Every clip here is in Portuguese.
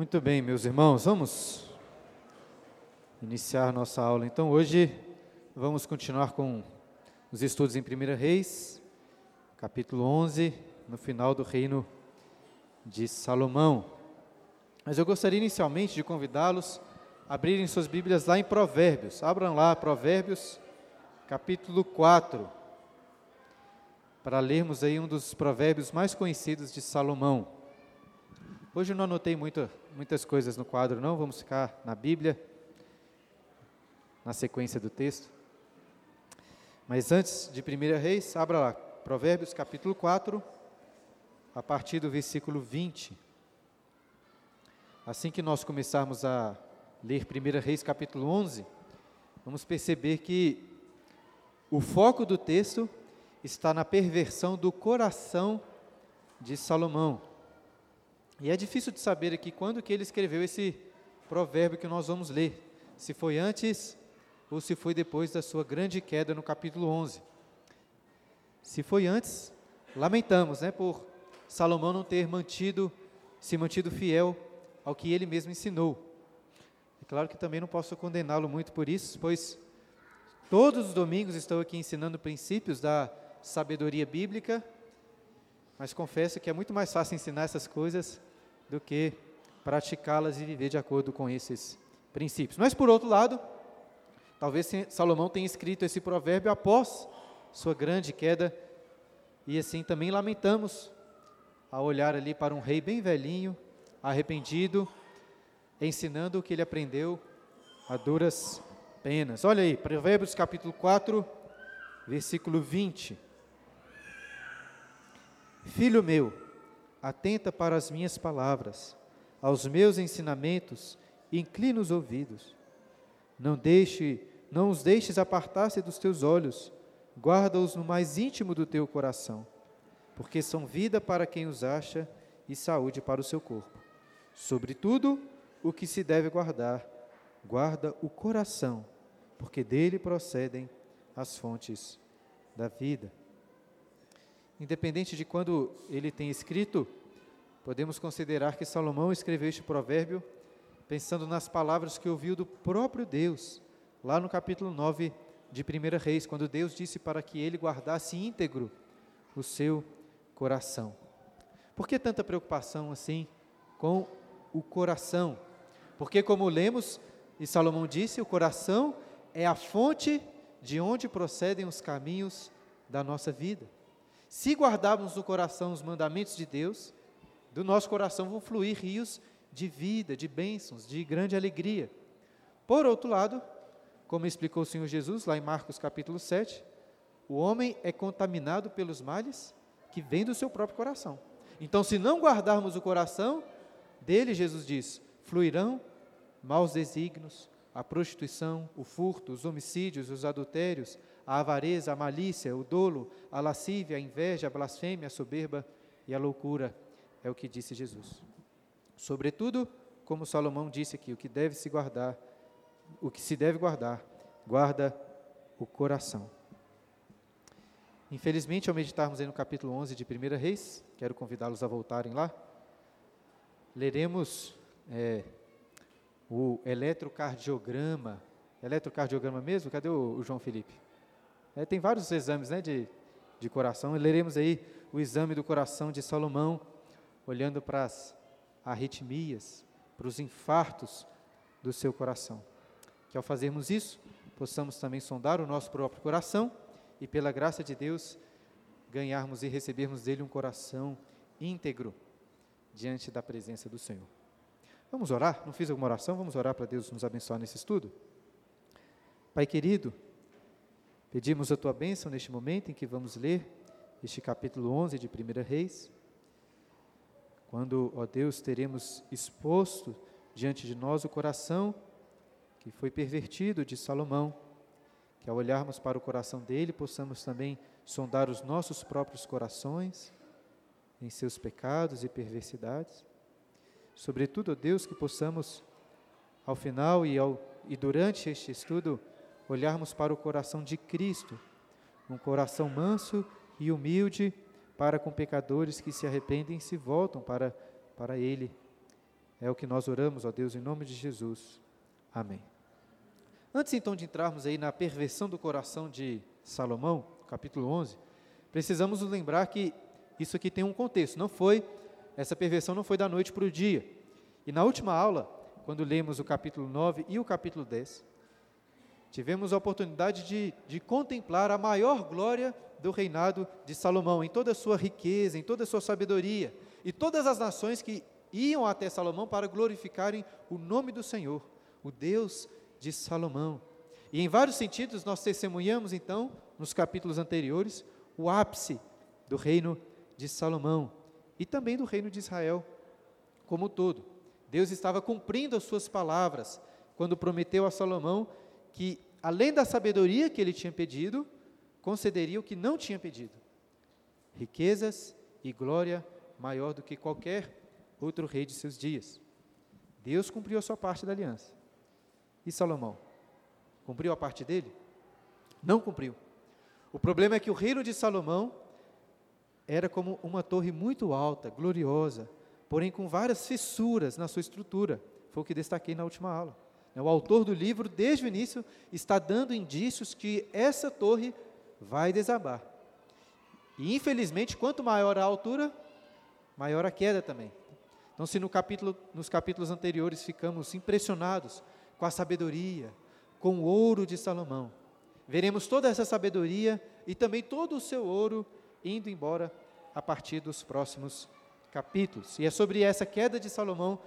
Muito bem, meus irmãos, vamos iniciar nossa aula. Então, hoje vamos continuar com os estudos em 1 Reis, capítulo 11, no final do reino de Salomão. Mas eu gostaria inicialmente de convidá-los a abrirem suas Bíblias lá em Provérbios. Abram lá Provérbios, capítulo 4, para lermos aí um dos provérbios mais conhecidos de Salomão. Hoje eu não anotei muito, muitas coisas no quadro, não, vamos ficar na Bíblia, na sequência do texto. Mas antes de 1 Reis, abra lá, Provérbios capítulo 4, a partir do versículo 20. Assim que nós começarmos a ler 1 Reis capítulo 11, vamos perceber que o foco do texto está na perversão do coração de Salomão. E é difícil de saber aqui quando que ele escreveu esse provérbio que nós vamos ler, se foi antes ou se foi depois da sua grande queda no capítulo 11. Se foi antes, lamentamos, né, por Salomão não ter mantido, se mantido fiel ao que ele mesmo ensinou. É claro que também não posso condená-lo muito por isso, pois todos os domingos estou aqui ensinando princípios da sabedoria bíblica, mas confesso que é muito mais fácil ensinar essas coisas do que praticá-las e viver de acordo com esses princípios. Mas por outro lado, Talvez Salomão tenha escrito esse provérbio após sua grande queda, e assim também lamentamos a olhar ali para um rei bem velhinho, arrependido, ensinando o que ele aprendeu a duras penas. Olha aí, Provérbios capítulo 4, versículo 20. Filho meu, atenta para as minhas palavras, aos meus ensinamentos, inclina os ouvidos. Não deixe não os deixes apartar-se dos teus olhos, guarda-os no mais íntimo do teu coração, porque são vida para quem os acha e saúde para o seu corpo. Sobretudo, o que se deve guardar, guarda o coração, porque dele procedem as fontes da vida. Independente de quando ele tem escrito, podemos considerar que Salomão escreveu este provérbio pensando nas palavras que ouviu do próprio Deus lá no capítulo 9 de 1 Reis, quando Deus disse para que ele guardasse íntegro o seu coração. Por que tanta preocupação assim com o coração? Porque, como lemos e Salomão disse, o coração é a fonte de onde procedem os caminhos da nossa vida. Se guardarmos no coração os mandamentos de Deus, do nosso coração vão fluir rios de vida, de bênçãos, de grande alegria. Por outro lado, como explicou o Senhor Jesus lá em Marcos capítulo 7, o homem é contaminado pelos males que vêm do seu próprio coração. Então, se não guardarmos o coração, dele, Jesus diz, fluirão maus desígnios, a prostituição, o furto, os homicídios, os adultérios, a avareza, a malícia, o dolo, a lascívia, a inveja, a blasfêmia, a soberba e a loucura, é o que disse Jesus. Sobretudo, como Salomão disse aqui, o que deve se guardar o que se deve guardar, guarda o coração. Infelizmente, ao meditarmos aí no capítulo 11 de 1 Reis, quero convidá-los a voltarem lá, leremos é, o eletrocardiograma. Eletrocardiograma mesmo? Cadê o, o João Felipe? É, tem vários exames né, de, de coração. Leremos aí o exame do coração de Salomão, olhando para as arritmias, para os infartos do seu coração. Que ao fazermos isso, possamos também sondar o nosso próprio coração e, pela graça de Deus, ganharmos e recebermos dele um coração íntegro diante da presença do Senhor. Vamos orar? Não fiz alguma oração? Vamos orar para Deus nos abençoar nesse estudo? Pai querido, pedimos a tua bênção neste momento em que vamos ler este capítulo 11 de 1 Reis, quando, ó Deus, teremos exposto diante de nós o coração que foi pervertido de Salomão, que ao olharmos para o coração dele, possamos também sondar os nossos próprios corações em seus pecados e perversidades. Sobretudo, ó Deus, que possamos, ao final e, ao, e durante este estudo, olharmos para o coração de Cristo, um coração manso e humilde para com pecadores que se arrependem e se voltam para, para Ele. É o que nós oramos, ó Deus, em nome de Jesus. Amém. Antes então de entrarmos aí na perversão do coração de Salomão, capítulo 11, precisamos nos lembrar que isso aqui tem um contexto, não foi, essa perversão não foi da noite para o dia. E na última aula, quando lemos o capítulo 9 e o capítulo 10, tivemos a oportunidade de, de contemplar a maior glória do reinado de Salomão, em toda a sua riqueza, em toda a sua sabedoria, e todas as nações que iam até Salomão para glorificarem o nome do Senhor, o Deus de Salomão. E em vários sentidos nós testemunhamos então, nos capítulos anteriores, o ápice do reino de Salomão e também do reino de Israel como um todo. Deus estava cumprindo as suas palavras quando prometeu a Salomão que, além da sabedoria que ele tinha pedido, concederia o que não tinha pedido: riquezas e glória maior do que qualquer outro rei de seus dias. Deus cumpriu a sua parte da aliança. E Salomão? Cumpriu a parte dele? Não cumpriu. O problema é que o reino de Salomão era como uma torre muito alta, gloriosa, porém com várias fissuras na sua estrutura. Foi o que destaquei na última aula. O autor do livro, desde o início, está dando indícios que essa torre vai desabar. E infelizmente, quanto maior a altura, maior a queda também. Então, se no capítulo, nos capítulos anteriores ficamos impressionados com a sabedoria, com o ouro de Salomão, veremos toda essa sabedoria e também todo o seu ouro indo embora a partir dos próximos capítulos. E é sobre essa queda de Salomão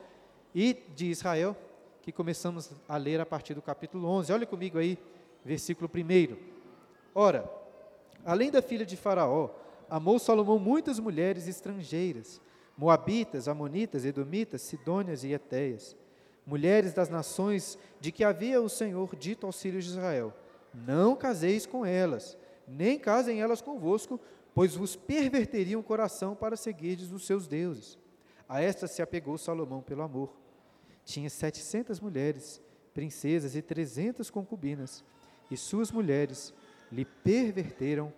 e de Israel que começamos a ler a partir do capítulo 11. Olha comigo aí, versículo 1. Ora, além da filha de Faraó, amou Salomão muitas mulheres estrangeiras, moabitas, amonitas, edomitas, sidônias e etéias, mulheres das nações de que havia o Senhor dito aos filhos de Israel: Não caseis com elas, nem casem elas convosco, pois vos perverteriam o coração para seguirdes os seus deuses. A estas se apegou Salomão pelo amor. Tinha setecentas mulheres, princesas e trezentas concubinas, e suas mulheres lhe perverteram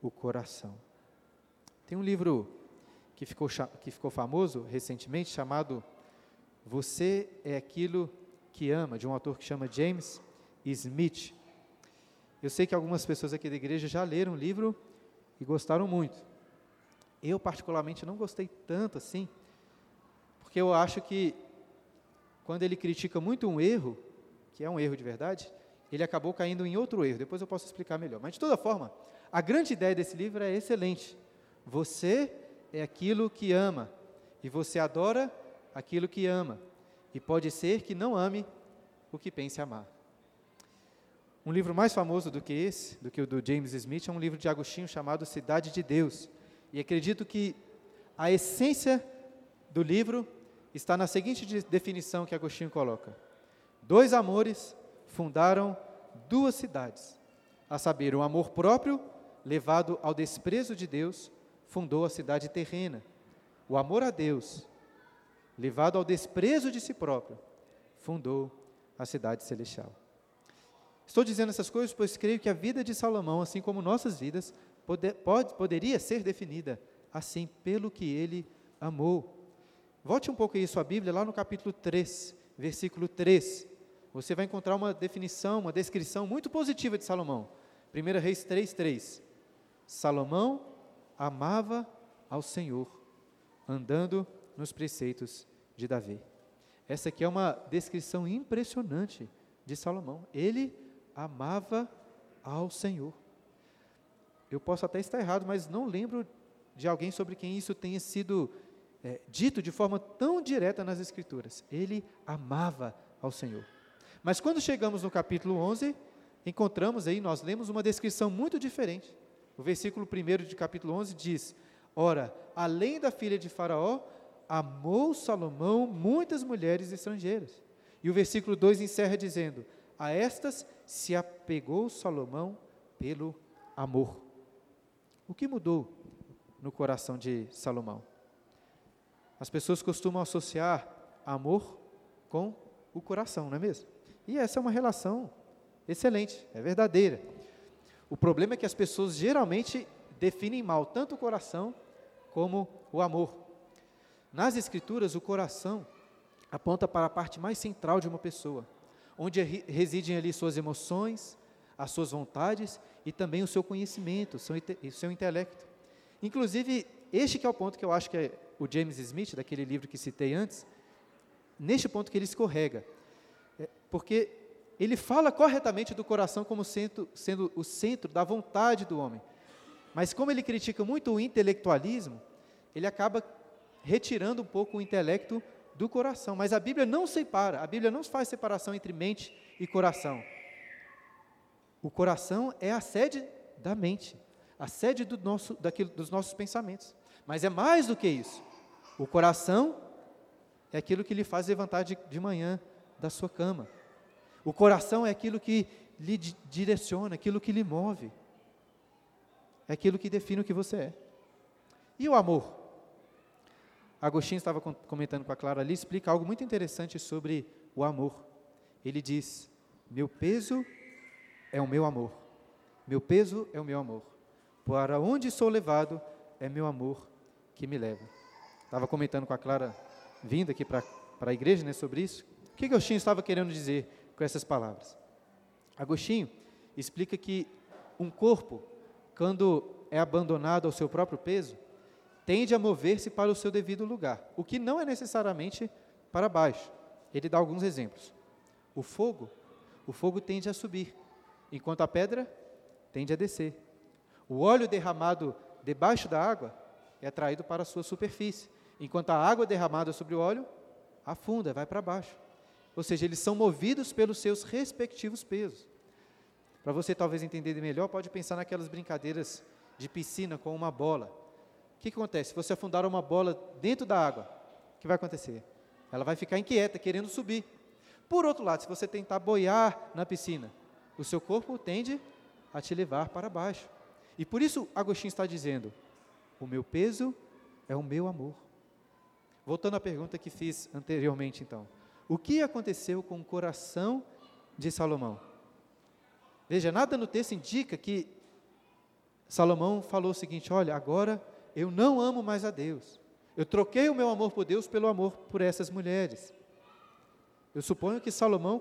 o coração. Tem um livro que ficou, que ficou famoso recentemente chamado Você é Aquilo que Ama, de um autor que chama James Smith. Eu sei que algumas pessoas aqui da igreja já leram o livro e gostaram muito. Eu, particularmente, não gostei tanto assim, porque eu acho que quando ele critica muito um erro, que é um erro de verdade, ele acabou caindo em outro erro. Depois eu posso explicar melhor. Mas, de toda forma, a grande ideia desse livro é excelente. Você é aquilo que ama, e você adora aquilo que ama. E pode ser que não ame o que pense amar. Um livro mais famoso do que esse, do que o do James Smith, é um livro de Agostinho chamado Cidade de Deus. E acredito que a essência do livro está na seguinte definição que Agostinho coloca: Dois amores fundaram duas cidades, a saber, o amor próprio, levado ao desprezo de Deus, fundou a cidade terrena. O amor a Deus, levado ao desprezo de si próprio, fundou a cidade celestial. Estou dizendo essas coisas pois creio que a vida de Salomão, assim como nossas vidas, pode, pode, poderia ser definida assim pelo que ele amou. Volte um pouco aí sua Bíblia, lá no capítulo 3, versículo 3 você vai encontrar uma definição, uma descrição muito positiva de Salomão. 1 Reis 3,3. Salomão amava ao Senhor, andando nos preceitos de Davi. Essa aqui é uma descrição impressionante de Salomão. Ele amava ao Senhor. Eu posso até estar errado, mas não lembro de alguém sobre quem isso tenha sido é, dito de forma tão direta nas Escrituras. Ele amava ao Senhor. Mas quando chegamos no capítulo 11, encontramos aí, nós lemos uma descrição muito diferente. O versículo 1 de capítulo 11 diz: Ora, além da filha de Faraó, amou Salomão muitas mulheres estrangeiras. E o versículo 2 encerra dizendo: A estas se apegou Salomão pelo amor. O que mudou no coração de Salomão? As pessoas costumam associar amor com o coração, não é mesmo? E essa é uma relação excelente, é verdadeira. O problema é que as pessoas geralmente definem mal tanto o coração como o amor. Nas Escrituras, o coração aponta para a parte mais central de uma pessoa, onde residem ali suas emoções, as suas vontades e também o seu conhecimento, o seu intelecto. Inclusive, este que é o ponto que eu acho que é o James Smith, daquele livro que citei antes, neste ponto que ele escorrega. É, porque ele fala corretamente do coração como sendo, sendo o centro da vontade do homem. Mas como ele critica muito o intelectualismo, ele acaba retirando um pouco o intelecto do coração. Mas a Bíblia não separa, a Bíblia não faz separação entre mente e coração. O coração é a sede da mente, a sede do nosso, daquilo, dos nossos pensamentos. Mas é mais do que isso. O coração é aquilo que lhe faz levantar de, de manhã da sua cama. O coração é aquilo que lhe direciona, aquilo que lhe move. É aquilo que define o que você é. E o amor? Agostinho estava comentando com a Clara ali, explica algo muito interessante sobre o amor. Ele diz: Meu peso é o meu amor. Meu peso é o meu amor. Para onde sou levado é meu amor que me leva. Estava comentando com a Clara, vindo aqui para a igreja, né, sobre isso. O que Agostinho estava querendo dizer com essas palavras? Agostinho explica que um corpo, quando é abandonado ao seu próprio peso, tende a mover-se para o seu devido lugar, o que não é necessariamente para baixo. Ele dá alguns exemplos. O fogo, o fogo tende a subir, enquanto a pedra tende a descer. O óleo derramado debaixo da água é atraído para a sua superfície, enquanto a água derramada sobre o óleo afunda, vai para baixo. Ou seja, eles são movidos pelos seus respectivos pesos. Para você talvez entender melhor, pode pensar naquelas brincadeiras de piscina com uma bola. O que, que acontece? Se você afundar uma bola dentro da água, o que vai acontecer? Ela vai ficar inquieta, querendo subir. Por outro lado, se você tentar boiar na piscina, o seu corpo tende a te levar para baixo. E por isso Agostinho está dizendo: o meu peso é o meu amor. Voltando à pergunta que fiz anteriormente, então. O que aconteceu com o coração de Salomão? Veja, nada no texto indica que Salomão falou o seguinte: olha, agora eu não amo mais a Deus. Eu troquei o meu amor por Deus pelo amor por essas mulheres. Eu suponho que Salomão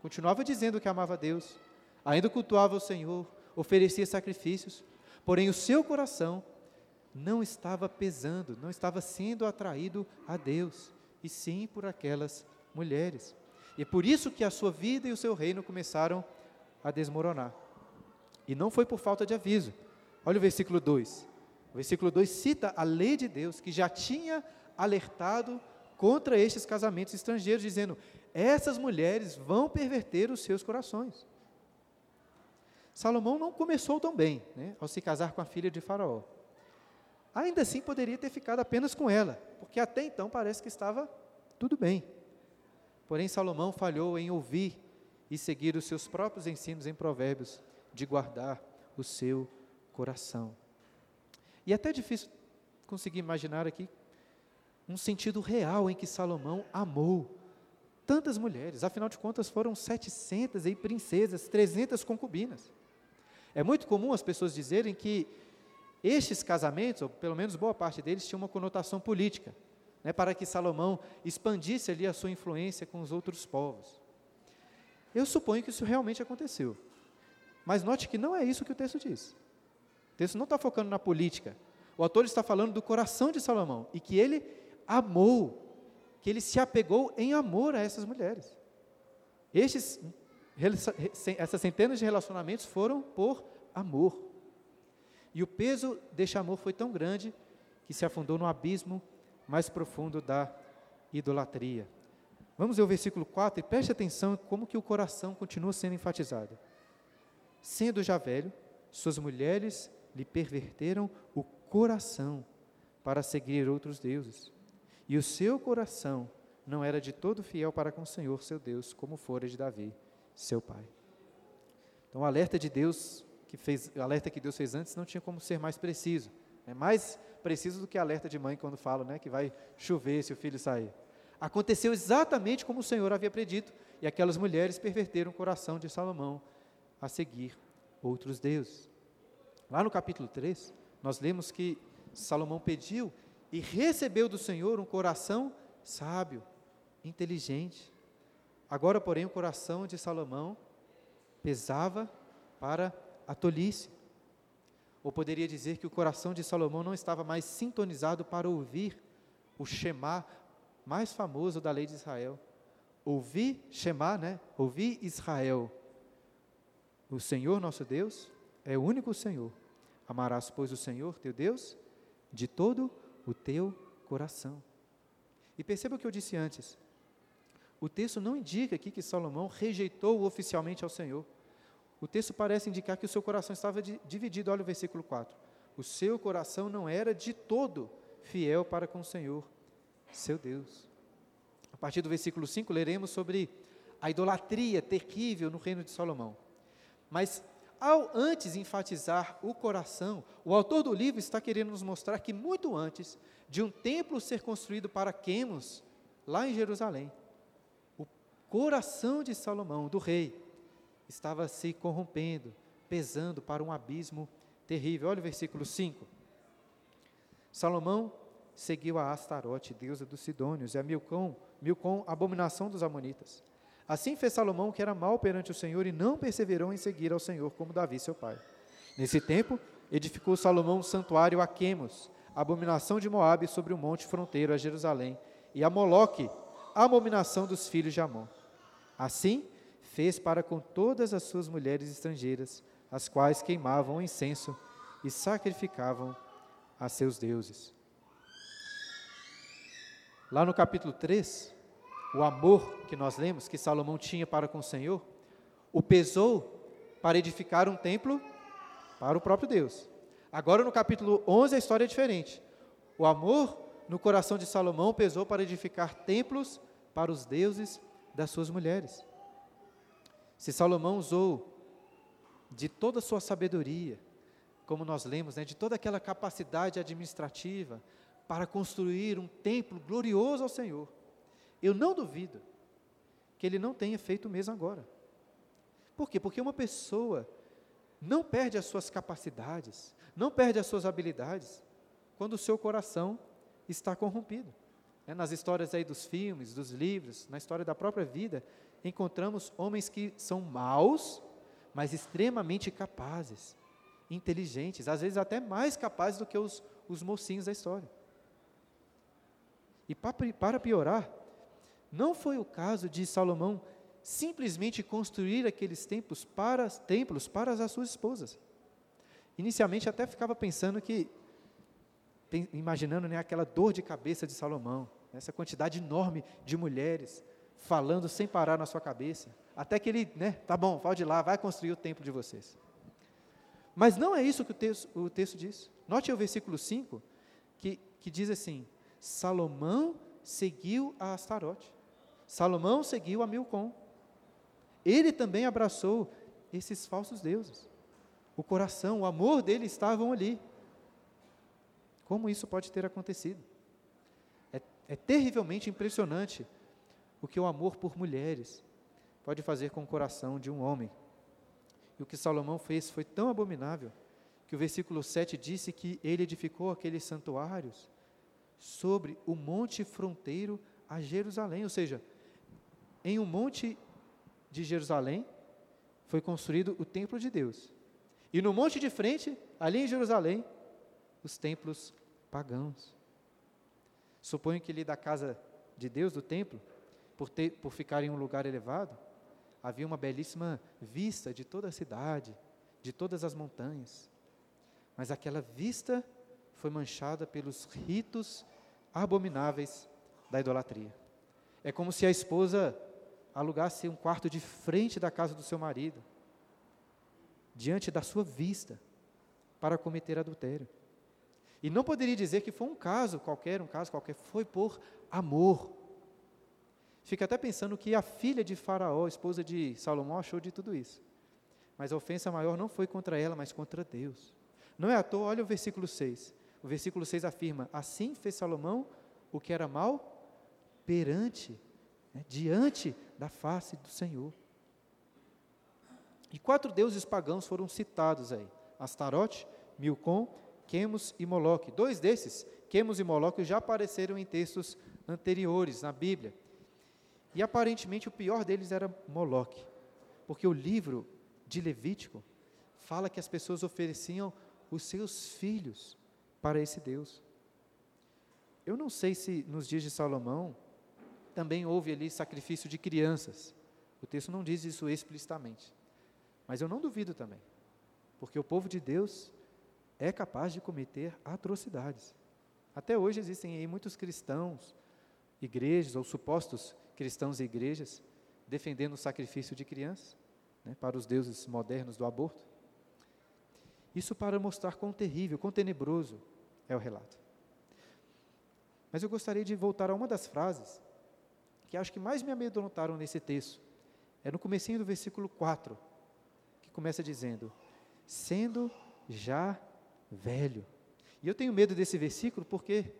continuava dizendo que amava a Deus, ainda cultuava o Senhor, oferecia sacrifícios, porém o seu coração não estava pesando, não estava sendo atraído a Deus, e sim por aquelas mulheres. E por isso que a sua vida e o seu reino começaram a desmoronar. E não foi por falta de aviso. Olha o versículo 2. O versículo 2 cita a lei de Deus, que já tinha alertado contra estes casamentos estrangeiros, dizendo: essas mulheres vão perverter os seus corações. Salomão não começou tão bem, né, ao se casar com a filha de Faraó. Ainda assim, poderia ter ficado apenas com ela, porque até então parece que estava tudo bem. Porém, Salomão falhou em ouvir e seguir os seus próprios ensinos em Provérbios, de guardar o seu coração. E é até difícil conseguir imaginar aqui um sentido real em que Salomão amou tantas mulheres, afinal de contas foram 700 aí princesas, 300 concubinas. É muito comum as pessoas dizerem que estes casamentos, ou pelo menos boa parte deles, tinham uma conotação política, né, para que Salomão expandisse ali a sua influência com os outros povos. Eu suponho que isso realmente aconteceu. Mas note que não é isso que o texto diz. O texto não está focando na política. O autor está falando do coração de Salomão e que ele amou, que ele se apegou em amor a essas mulheres. Estes, essas centenas de relacionamentos foram por amor. E o peso deste amor foi tão grande que se afundou no abismo mais profundo da idolatria. Vamos ver o versículo 4 e preste atenção como que o coração continua sendo enfatizado. Sendo já velho, suas mulheres lhe perverteram o coração para seguir outros deuses. E o seu coração não era de todo fiel para com o Senhor seu Deus, como fora de Davi, seu pai. Então, o alerta de Deus que fez, o alerta que Deus fez antes não tinha como ser mais preciso. É mais preciso do que alerta de mãe quando fala, né, que vai chover se o filho sair. Aconteceu exatamente como o Senhor havia predito, e aquelas mulheres perverteram o coração de Salomão a seguir outros deuses. Lá no capítulo 3, nós lemos que Salomão pediu e recebeu do Senhor um coração sábio, inteligente. Agora, porém, o coração de Salomão pesava para a tolice. Ou poderia dizer que o coração de Salomão não estava mais sintonizado para ouvir o Shema mais famoso da lei de Israel. Ouvir Shema, né? Ouvir Israel. O Senhor nosso Deus é o único Senhor. Amarás, pois, o Senhor teu Deus de todo o teu coração. E perceba o que eu disse antes. O texto não indica aqui que Salomão rejeitou oficialmente ao Senhor. O texto parece indicar que o seu coração estava dividido. Olha o versículo 4. O seu coração não era de todo fiel para com o Senhor, seu Deus. A partir do versículo 5, leremos sobre a idolatria terrível no reino de Salomão. Mas, ao antes enfatizar o coração, o autor do livro está querendo nos mostrar que, muito antes de um templo ser construído para Quemos, lá em Jerusalém, o coração de Salomão, do rei, estava se corrompendo, pesando para um abismo terrível. Olha o versículo 5. Salomão seguiu a Astarote, deusa dos Sidônios, e a Milcom, Milcom, abominação dos Amonitas. Assim fez Salomão, que era mau perante o Senhor, e não perseverou em seguir ao Senhor, como Davi, seu pai. Nesse tempo, edificou Salomão um santuário a Quemos, abominação de Moabe, sobre o monte fronteiro a Jerusalém, e a Moloque, abominação dos filhos de Amon. Assim, fez para com todas as suas mulheres estrangeiras, as quais queimavam incenso e sacrificavam a seus deuses. Lá no capítulo 3, o amor que nós lemos que Salomão tinha para com o Senhor, o pesou para edificar um templo para o próprio Deus. Agora no capítulo 11 a história é diferente. O amor no coração de Salomão pesou para edificar templos para os deuses das suas mulheres. Se Salomão usou de toda a sua sabedoria, como nós lemos, né, de toda aquela capacidade administrativa para construir um templo glorioso ao Senhor, eu não duvido que ele não tenha feito o mesmo agora. Por quê? Porque uma pessoa não perde as suas capacidades, não perde as suas habilidades, quando o seu coração está corrompido. É, nas histórias aí dos filmes, dos livros, na história da própria vida, encontramos homens que são maus, mas extremamente capazes, inteligentes, às vezes até mais capazes do que os, os mocinhos da história. E para piorar, não foi o caso de Salomão simplesmente construir aqueles templos para, templos para as suas esposas. Inicialmente até ficava pensando que, imaginando né, aquela dor de cabeça de Salomão, essa quantidade enorme de mulheres, falando sem parar na sua cabeça, até que ele, né, tá bom, pode ir lá, vai construir o templo de vocês. Mas não é isso que o texto, o texto diz. Note o versículo 5, que, que diz assim: Salomão seguiu a Astarote, Salomão seguiu a Milcom. Ele também abraçou esses falsos deuses. O coração, o amor dele estavam ali. Como isso pode ter acontecido? É, é terrivelmente impressionante o que o amor por mulheres pode fazer com o coração de um homem. E o que Salomão fez foi tão abominável que o versículo 7 disse que ele edificou aqueles santuários sobre o monte fronteiro a Jerusalém, ou seja, em um monte de Jerusalém foi construído o templo de Deus. E no monte de frente, ali em Jerusalém, os templos pagãos. Suponho que ali da casa de Deus, do templo, por, ter, por ficar em um lugar elevado, havia uma belíssima vista de toda a cidade, de todas as montanhas. Mas aquela vista foi manchada pelos ritos abomináveis da idolatria. É como se a esposa alugasse um quarto de frente da casa do seu marido, diante da sua vista, para cometer adultério. E não poderia dizer que foi um caso qualquer, um caso qualquer, foi por amor. Fica até pensando que a filha de Faraó, esposa de Salomão, achou de tudo isso. Mas a ofensa maior não foi contra ela, mas contra Deus. Não é à toa, olha o versículo 6. O versículo 6 afirma: Assim fez Salomão o que era mal perante, né, diante da face do Senhor. E quatro deuses pagãos foram citados aí: Astarote, Milcom, Quemos e Moloque. Dois desses, Quemos e Moloque, já apareceram em textos anteriores na Bíblia. E aparentemente o pior deles era Moloque, porque o livro de Levítico fala que as pessoas ofereciam os seus filhos para esse Deus. Eu não sei se nos dias de Salomão também houve ali sacrifício de crianças. O texto não diz isso explicitamente. Mas eu não duvido também. Porque o povo de Deus é capaz de cometer atrocidades. Até hoje existem aí muitos cristãos, igrejas ou supostos cristãos e igrejas defendendo o sacrifício de crianças né, para os deuses modernos do aborto. Isso para mostrar quão terrível, quão tenebroso é o relato. Mas eu gostaria de voltar a uma das frases que acho que mais me amedrontaram nesse texto. É no comecinho do versículo 4, que começa dizendo: "Sendo já velho". E eu tenho medo desse versículo porque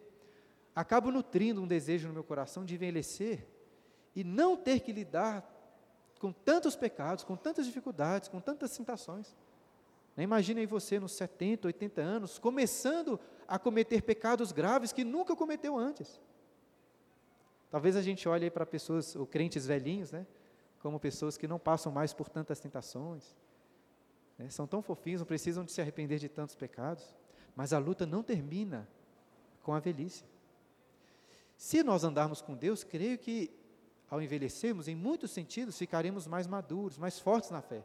acabo nutrindo um desejo no meu coração de envelhecer e não ter que lidar com tantos pecados, com tantas dificuldades, com tantas tentações. Né, imagine aí você nos 70, 80 anos, começando a cometer pecados graves que nunca cometeu antes. Talvez a gente olhe para pessoas, ou crentes velhinhos, né, como pessoas que não passam mais por tantas tentações, né, são tão fofinhos, não precisam de se arrepender de tantos pecados, mas a luta não termina com a velhice. Se nós andarmos com Deus, creio que ao envelhecermos, em muitos sentidos, ficaremos mais maduros, mais fortes na fé.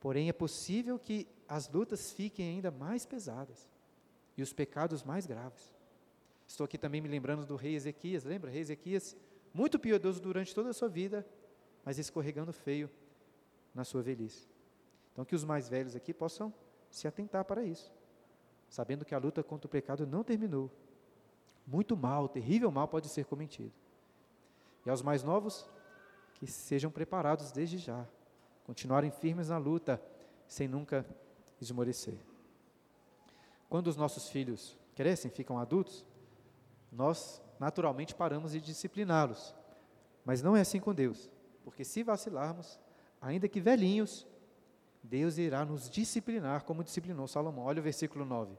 Porém, é possível que as lutas fiquem ainda mais pesadas e os pecados mais graves. Estou aqui também me lembrando do rei Ezequias, lembra? Rei Ezequias, muito piedoso durante toda a sua vida, mas escorregando feio na sua velhice. Então, que os mais velhos aqui possam se atentar para isso, sabendo que a luta contra o pecado não terminou. Muito mal, terrível mal pode ser cometido. E aos mais novos, que sejam preparados desde já continuarem firmes na luta, sem nunca esmorecer. Quando os nossos filhos crescem, ficam adultos, nós naturalmente paramos de discipliná-los. Mas não é assim com Deus, porque se vacilarmos, ainda que velhinhos, Deus irá nos disciplinar como disciplinou Salomão. Olha o versículo 9.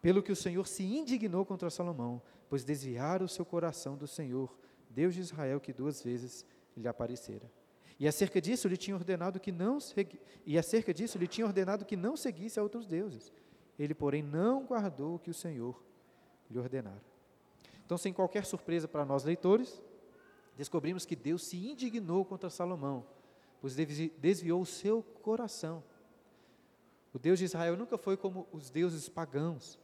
Pelo que o Senhor se indignou contra Salomão, pois desviara o seu coração do Senhor, Deus de Israel, que duas vezes lhe aparecera. E acerca disso lhe tinha ordenado que não e acerca disso lhe tinha ordenado que não seguisse a outros deuses. Ele, porém, não guardou o que o Senhor lhe ordenara. Então, sem qualquer surpresa para nós leitores, descobrimos que Deus se indignou contra Salomão, pois desviou o seu coração. O Deus de Israel nunca foi como os deuses pagãos,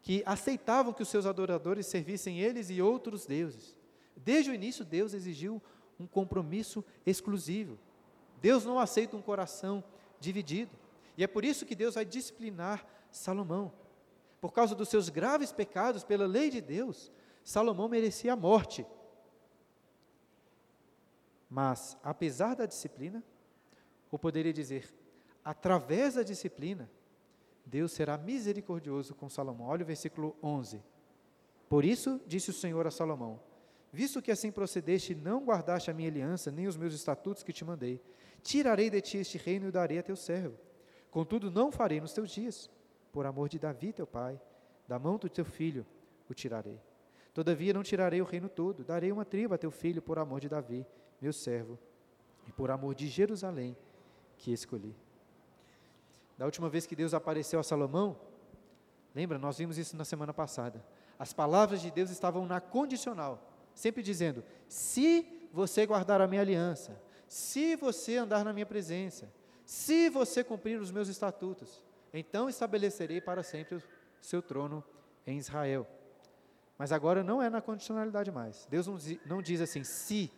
que aceitavam que os seus adoradores servissem eles e outros deuses. Desde o início, Deus exigiu um compromisso exclusivo. Deus não aceita um coração dividido. E é por isso que Deus vai disciplinar Salomão. Por causa dos seus graves pecados, pela lei de Deus, Salomão merecia a morte. Mas, apesar da disciplina, ou poderia dizer, através da disciplina, Deus será misericordioso com Salomão. Olha o versículo 11. Por isso, disse o Senhor a Salomão: Visto que assim procedeste, não guardaste a minha aliança, nem os meus estatutos que te mandei, tirarei de ti este reino e o darei a teu servo. Contudo, não farei nos teus dias, por amor de Davi, teu pai, da mão do teu filho o tirarei. Todavia, não tirarei o reino todo, darei uma tribo a teu filho, por amor de Davi, meu servo, e por amor de Jerusalém, que escolhi. Da última vez que Deus apareceu a Salomão, lembra, nós vimos isso na semana passada. As palavras de Deus estavam na condicional sempre dizendo: se você guardar a minha aliança, se você andar na minha presença, se você cumprir os meus estatutos, então estabelecerei para sempre o seu trono em Israel. Mas agora não é na condicionalidade mais. Deus não, não diz assim, se.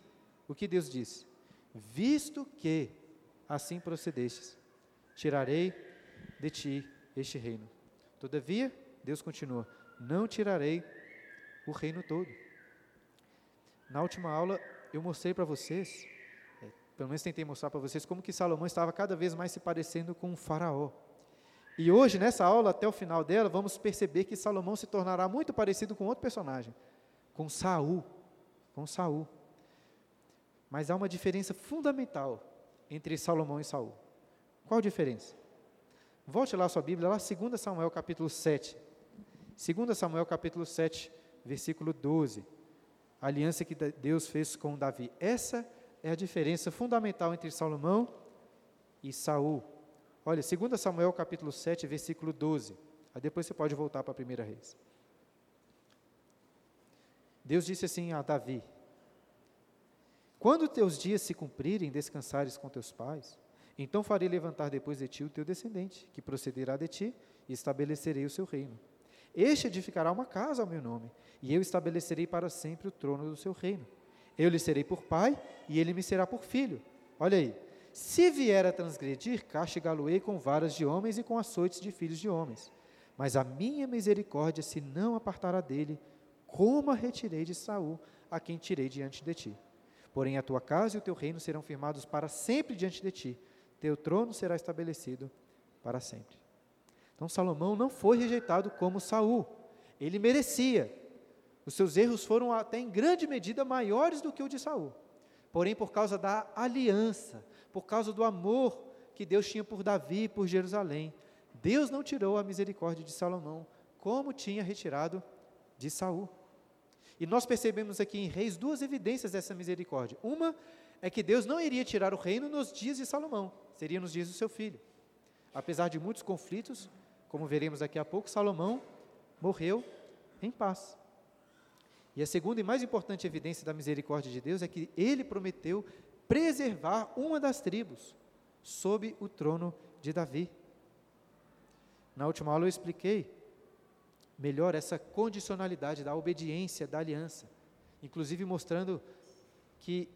O que Deus diz? Visto que assim procedestes, tirarei de ti este reino. Todavia, Deus continua: não tirarei o reino todo. Na última aula, eu mostrei para vocês, é, pelo menos tentei mostrar para vocês, como que Salomão estava cada vez mais se parecendo com um faraó. E hoje, nessa aula, até o final dela, vamos perceber que Salomão se tornará muito parecido com outro personagem, com Saul, com Saul. Mas há uma diferença fundamental entre Salomão e Saul. Qual a diferença? Volte lá a sua Bíblia, lá 2 Samuel capítulo 7. 2 Samuel capítulo 7, versículo 12 a aliança que Deus fez com Davi. Essa é a diferença fundamental entre Salomão e Saul. Olha, 2 Samuel capítulo 7, versículo 12. Aí depois você pode voltar para a primeira reis. Deus disse assim a Davi: Quando teus dias se cumprirem, descansares com teus pais, então farei levantar depois de ti o teu descendente, que procederá de ti, e estabelecerei o seu reino. Este edificará uma casa ao meu nome, e eu estabelecerei para sempre o trono do seu reino. Eu lhe serei por pai, e ele me será por filho. Olha aí. Se vier a transgredir, castigá-lo-ei com varas de homens e com açoites de filhos de homens. Mas a minha misericórdia se não apartará dele, como a retirei de Saul, a quem tirei diante de ti. Porém a tua casa e o teu reino serão firmados para sempre diante de ti. Teu trono será estabelecido para sempre. Então Salomão não foi rejeitado como Saul. Ele merecia. Os seus erros foram até em grande medida maiores do que o de Saul. Porém, por causa da aliança, por causa do amor que Deus tinha por Davi e por Jerusalém, Deus não tirou a misericórdia de Salomão, como tinha retirado de Saul. E nós percebemos aqui em Reis duas evidências dessa misericórdia. Uma é que Deus não iria tirar o reino nos dias de Salomão, seria nos dias do seu filho. Apesar de muitos conflitos, como veremos daqui a pouco, Salomão morreu em paz. E a segunda e mais importante evidência da misericórdia de Deus é que ele prometeu preservar uma das tribos sob o trono de Davi. Na última aula eu expliquei melhor essa condicionalidade da obediência da aliança, inclusive mostrando que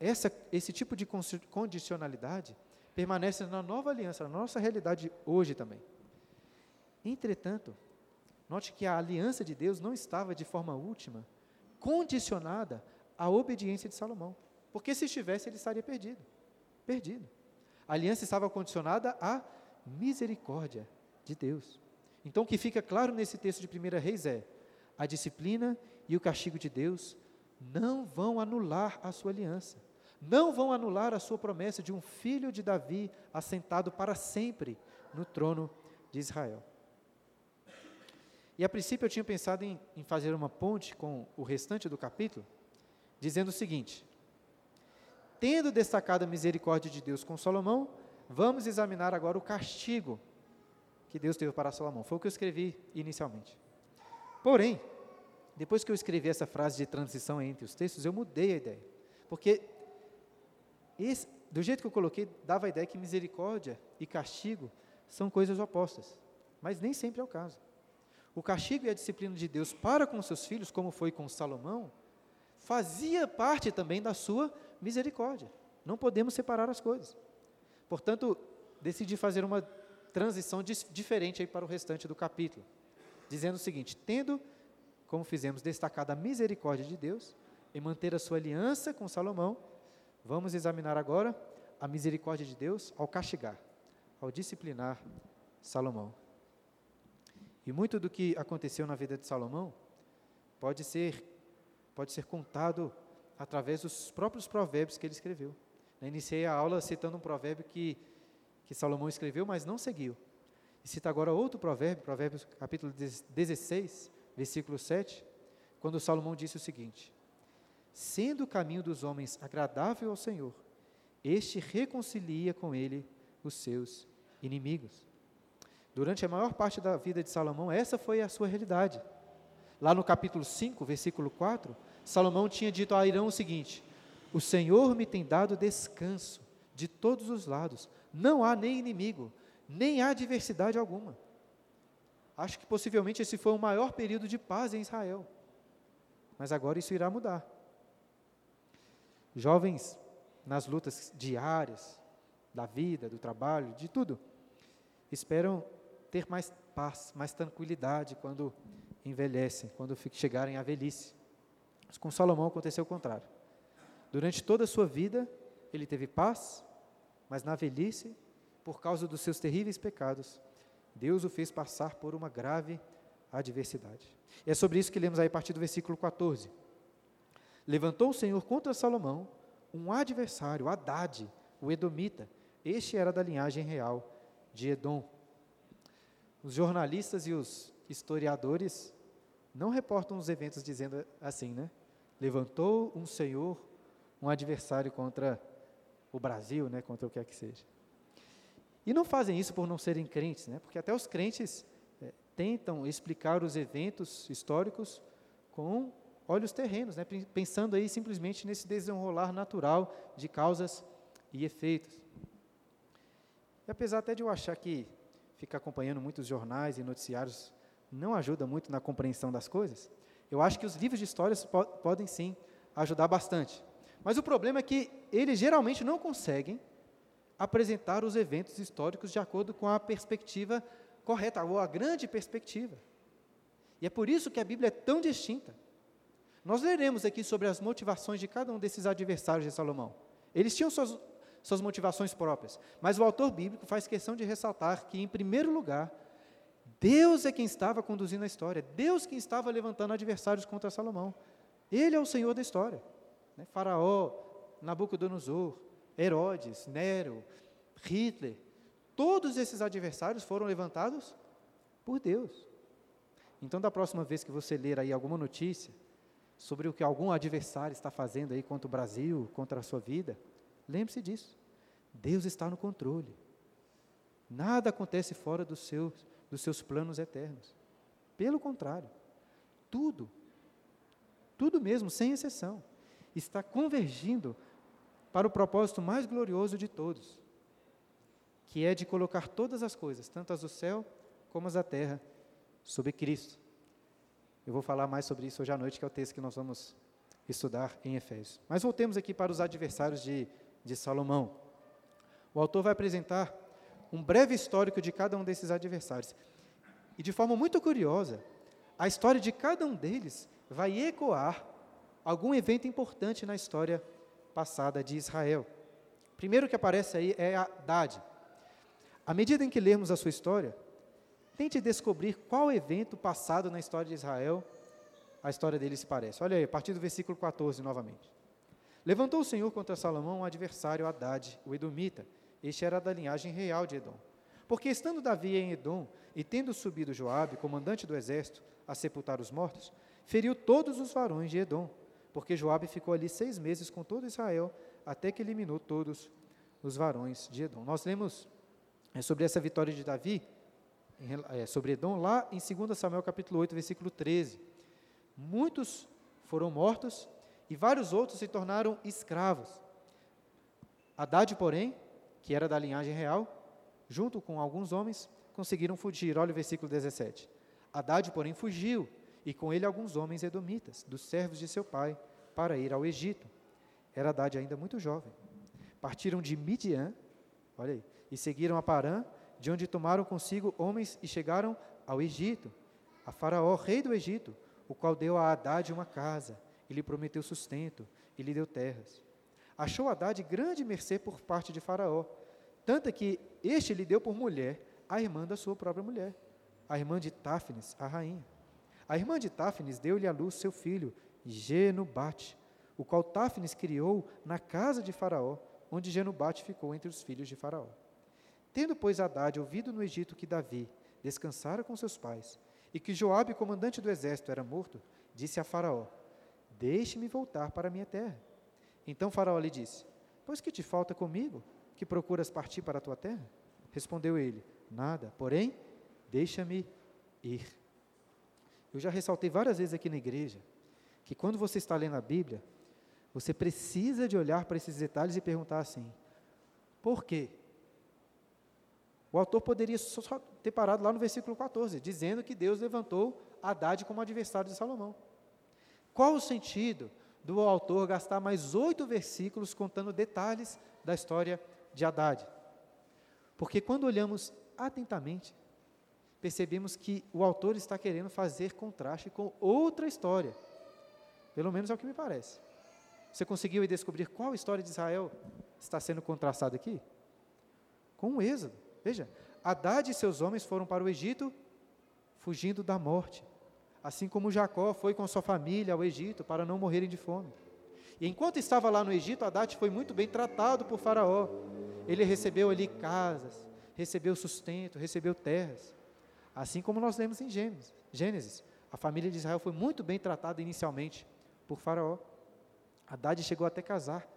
essa, esse tipo de condicionalidade permanece na nova aliança, na nossa realidade hoje também. Entretanto, note que a aliança de Deus não estava de forma última condicionada à obediência de Salomão, porque se estivesse ele estaria perdido. Perdido. A aliança estava condicionada à misericórdia de Deus. Então, o que fica claro nesse texto de 1 Reis é: a disciplina e o castigo de Deus não vão anular a sua aliança, não vão anular a sua promessa de um filho de Davi assentado para sempre no trono de Israel. E a princípio eu tinha pensado em, em fazer uma ponte com o restante do capítulo, dizendo o seguinte: Tendo destacado a misericórdia de Deus com Salomão, vamos examinar agora o castigo que Deus teve para Salomão. Foi o que eu escrevi inicialmente. Porém, depois que eu escrevi essa frase de transição entre os textos, eu mudei a ideia. Porque esse, do jeito que eu coloquei, dava a ideia que misericórdia e castigo são coisas opostas. Mas nem sempre é o caso. O castigo e a disciplina de Deus para com seus filhos, como foi com Salomão, fazia parte também da sua misericórdia. Não podemos separar as coisas. Portanto, decidi fazer uma transição diferente aí para o restante do capítulo, dizendo o seguinte: tendo, como fizemos, destacado a misericórdia de Deus e manter a sua aliança com Salomão, vamos examinar agora a misericórdia de Deus ao castigar, ao disciplinar Salomão. E muito do que aconteceu na vida de Salomão pode ser, pode ser contado através dos próprios provérbios que ele escreveu. Eu iniciei a aula citando um provérbio que, que Salomão escreveu, mas não seguiu. E cita agora outro provérbio, Provérbios capítulo 16, versículo 7, quando Salomão disse o seguinte: Sendo o caminho dos homens agradável ao Senhor, este reconcilia com ele os seus inimigos. Durante a maior parte da vida de Salomão, essa foi a sua realidade. Lá no capítulo 5, versículo 4, Salomão tinha dito a Irão o seguinte: O Senhor me tem dado descanso de todos os lados, não há nem inimigo, nem há adversidade alguma. Acho que possivelmente esse foi o maior período de paz em Israel. Mas agora isso irá mudar. Jovens nas lutas diárias da vida, do trabalho, de tudo, esperam ter mais paz, mais tranquilidade quando envelhecem, quando chegarem à velhice. Mas com Salomão aconteceu o contrário. Durante toda a sua vida, ele teve paz, mas na velhice, por causa dos seus terríveis pecados, Deus o fez passar por uma grave adversidade. E é sobre isso que lemos aí a partir do versículo 14. Levantou o Senhor contra Salomão um adversário, Haddad, o Edomita. Este era da linhagem real de Edom. Os jornalistas e os historiadores não reportam os eventos dizendo assim, né? levantou um senhor, um adversário contra o Brasil, né, contra o que quer que seja. E não fazem isso por não serem crentes, né, porque até os crentes é, tentam explicar os eventos históricos com olhos terrenos, né, pensando aí simplesmente nesse desenrolar natural de causas e efeitos. E apesar até de eu achar que ficar acompanhando muitos jornais e noticiários não ajuda muito na compreensão das coisas, eu acho que os livros de histórias po podem sim ajudar bastante. Mas o problema é que eles geralmente não conseguem apresentar os eventos históricos de acordo com a perspectiva correta, ou a grande perspectiva. E é por isso que a Bíblia é tão distinta. Nós leremos aqui sobre as motivações de cada um desses adversários de Salomão. Eles tinham suas, suas motivações próprias, mas o autor bíblico faz questão de ressaltar que, em primeiro lugar, Deus é quem estava conduzindo a história, Deus quem estava levantando adversários contra Salomão. Ele é o Senhor da história. Né? Faraó, Nabucodonosor, Herodes, Nero, Hitler, todos esses adversários foram levantados por Deus. Então, da próxima vez que você ler aí alguma notícia sobre o que algum adversário está fazendo aí contra o Brasil, contra a sua vida, lembre-se disso. Deus está no controle. Nada acontece fora dos seus, dos seus planos eternos. Pelo contrário, tudo, tudo mesmo, sem exceção, está convergindo para o propósito mais glorioso de todos, que é de colocar todas as coisas, tanto as do céu como as da terra, sobre Cristo. Eu vou falar mais sobre isso hoje à noite, que é o texto que nós vamos estudar em Efésios. Mas voltemos aqui para os adversários de, de Salomão. O autor vai apresentar um breve histórico de cada um desses adversários. E de forma muito curiosa, a história de cada um deles vai ecoar algum evento importante na história passada de Israel. Primeiro que aparece aí é a Dade. À medida em que lermos a sua história, Tente descobrir qual evento passado na história de Israel a história dele se parece. Olha aí, a partir do versículo 14 novamente. Levantou o Senhor contra Salomão um adversário, Haddad, o Edomita. Este era da linhagem real de Edom. Porque estando Davi em Edom e tendo subido Joabe, comandante do exército, a sepultar os mortos, feriu todos os varões de Edom, porque Joabe ficou ali seis meses com todo Israel, até que eliminou todos os varões de Edom. Nós lemos é, sobre essa vitória de Davi é, sobre Edom, lá em 2 Samuel capítulo 8, versículo 13. Muitos foram mortos e vários outros se tornaram escravos. Haddad, porém, que era da linhagem real, junto com alguns homens, conseguiram fugir. Olha o versículo 17. Haddad, porém, fugiu, e com ele alguns homens edomitas, dos servos de seu pai, para ir ao Egito. Era Haddad ainda muito jovem. Partiram de Midian, olha aí, e seguiram a Parã, de onde tomaram consigo homens e chegaram ao Egito, a Faraó, rei do Egito, o qual deu a Haddad uma casa, e lhe prometeu sustento, e lhe deu terras. Achou Haddad grande mercê por parte de Faraó, tanto que este lhe deu por mulher a irmã da sua própria mulher, a irmã de Táfnis, a rainha. A irmã de Táfnis deu-lhe à luz seu filho, Genubate, o qual Táfnis criou na casa de Faraó, onde Genubate ficou entre os filhos de Faraó. Tendo, pois, Haddad ouvido no Egito que Davi descansara com seus pais, e que Joabe, comandante do exército, era morto, disse a Faraó: Deixe-me voltar para a minha terra. Então Faraó lhe disse: Pois que te falta comigo, que procuras partir para a tua terra? Respondeu ele: Nada, porém, deixa-me ir. Eu já ressaltei várias vezes aqui na igreja que quando você está lendo a Bíblia, você precisa de olhar para esses detalhes e perguntar assim: por quê? O autor poderia só ter parado lá no versículo 14, dizendo que Deus levantou Haddad como adversário de Salomão. Qual o sentido do autor gastar mais oito versículos contando detalhes da história de Haddad? Porque quando olhamos atentamente, percebemos que o autor está querendo fazer contraste com outra história. Pelo menos é o que me parece. Você conseguiu descobrir qual história de Israel está sendo contrastada aqui? Com o Êxodo. Veja, Haddad e seus homens foram para o Egito fugindo da morte, assim como Jacó foi com sua família ao Egito para não morrerem de fome. E enquanto estava lá no Egito, Haddad foi muito bem tratado por Faraó. Ele recebeu ali casas, recebeu sustento, recebeu terras. Assim como nós lemos em Gênesis. A família de Israel foi muito bem tratada inicialmente por Faraó. Haddad chegou até casar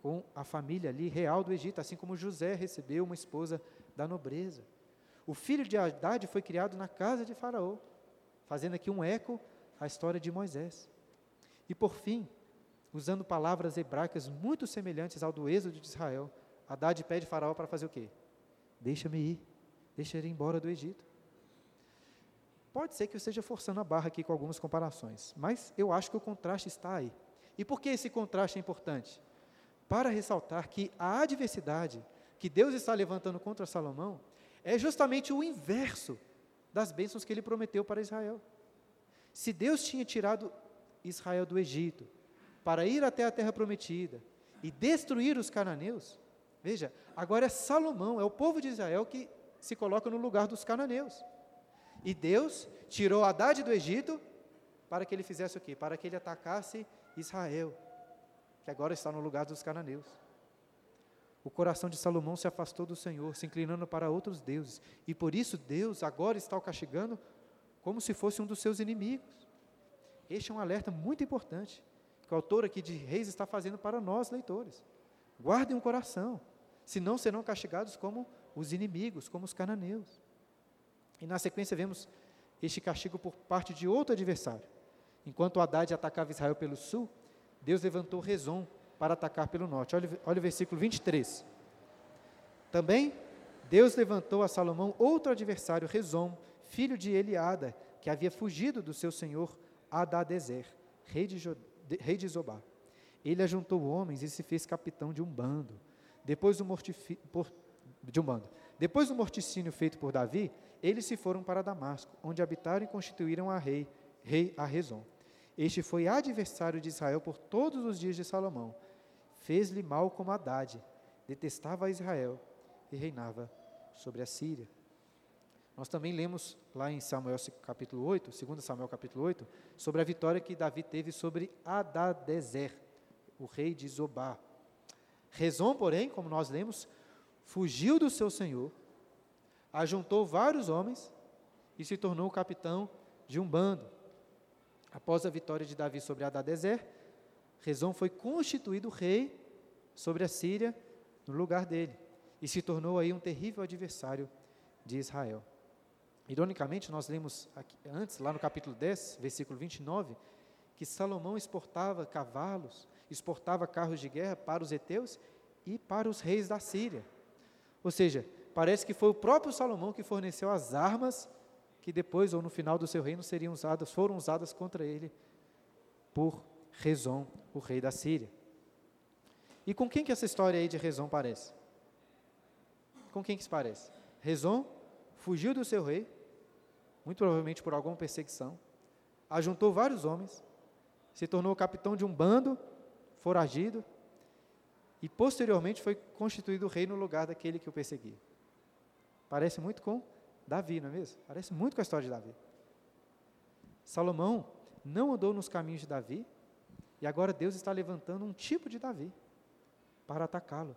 com a família ali real do Egito, assim como José recebeu uma esposa da nobreza. O filho de Haddad foi criado na casa de Faraó, fazendo aqui um eco à história de Moisés. E por fim, usando palavras hebraicas muito semelhantes ao do êxodo de Israel, Haddad pede Faraó para fazer o quê? Deixa-me ir, deixa ele ir embora do Egito. Pode ser que eu esteja forçando a barra aqui com algumas comparações, mas eu acho que o contraste está aí. E por que esse contraste é importante? Para ressaltar que a adversidade que Deus está levantando contra Salomão é justamente o inverso das bênçãos que ele prometeu para Israel. Se Deus tinha tirado Israel do Egito para ir até a terra prometida e destruir os cananeus, veja, agora é Salomão, é o povo de Israel que se coloca no lugar dos cananeus. E Deus tirou Haddad do Egito para que ele fizesse o quê? Para que ele atacasse Israel, que agora está no lugar dos cananeus. O coração de Salomão se afastou do Senhor, se inclinando para outros deuses, e por isso Deus agora está o castigando como se fosse um dos seus inimigos. Este é um alerta muito importante que o autor aqui de Reis está fazendo para nós, leitores. Guardem o coração, senão serão castigados como os inimigos, como os cananeus. E na sequência vemos este castigo por parte de outro adversário. Enquanto Haddad atacava Israel pelo sul, Deus levantou Rezon para atacar pelo norte. Olha, olha o versículo 23. Também Deus levantou a Salomão outro adversário, Rezon, filho de Eliada, que havia fugido do seu senhor Adadezer, rei de, rei de Zobá. Ele ajuntou homens e se fez capitão de um bando. Depois do por, de um bando. Depois do morticínio feito por Davi, eles se foram para Damasco, onde habitaram e constituíram a rei, rei Arrezon. Este foi adversário de Israel por todos os dias de Salomão. Fez-lhe mal como Haddad, detestava Israel e reinava sobre a Síria. Nós também lemos lá em Samuel capítulo 8, 2 Samuel capítulo 8, sobre a vitória que Davi teve sobre Adadezer, o rei de Zobá. Rezon, porém, como nós lemos, fugiu do seu senhor, ajuntou vários homens e se tornou capitão de um bando. Após a vitória de Davi sobre Adadezer, Rezon foi constituído rei sobre a Síria no lugar dele e se tornou aí um terrível adversário de Israel. Ironicamente, nós lemos aqui, antes, lá no capítulo 10, versículo 29, que Salomão exportava cavalos, exportava carros de guerra para os heteus e para os reis da Síria. Ou seja, parece que foi o próprio Salomão que forneceu as armas que depois ou no final do seu reino seriam usadas, foram usadas contra ele por Rezon, o rei da Síria. E com quem que essa história aí de Rezon parece? Com quem que se parece? Rezon fugiu do seu rei, muito provavelmente por alguma perseguição, ajuntou vários homens, se tornou capitão de um bando foragido, e posteriormente foi constituído rei no lugar daquele que o perseguia. Parece muito com Davi, não é mesmo? Parece muito com a história de Davi. Salomão não andou nos caminhos de Davi, e agora Deus está levantando um tipo de Davi para atacá-lo.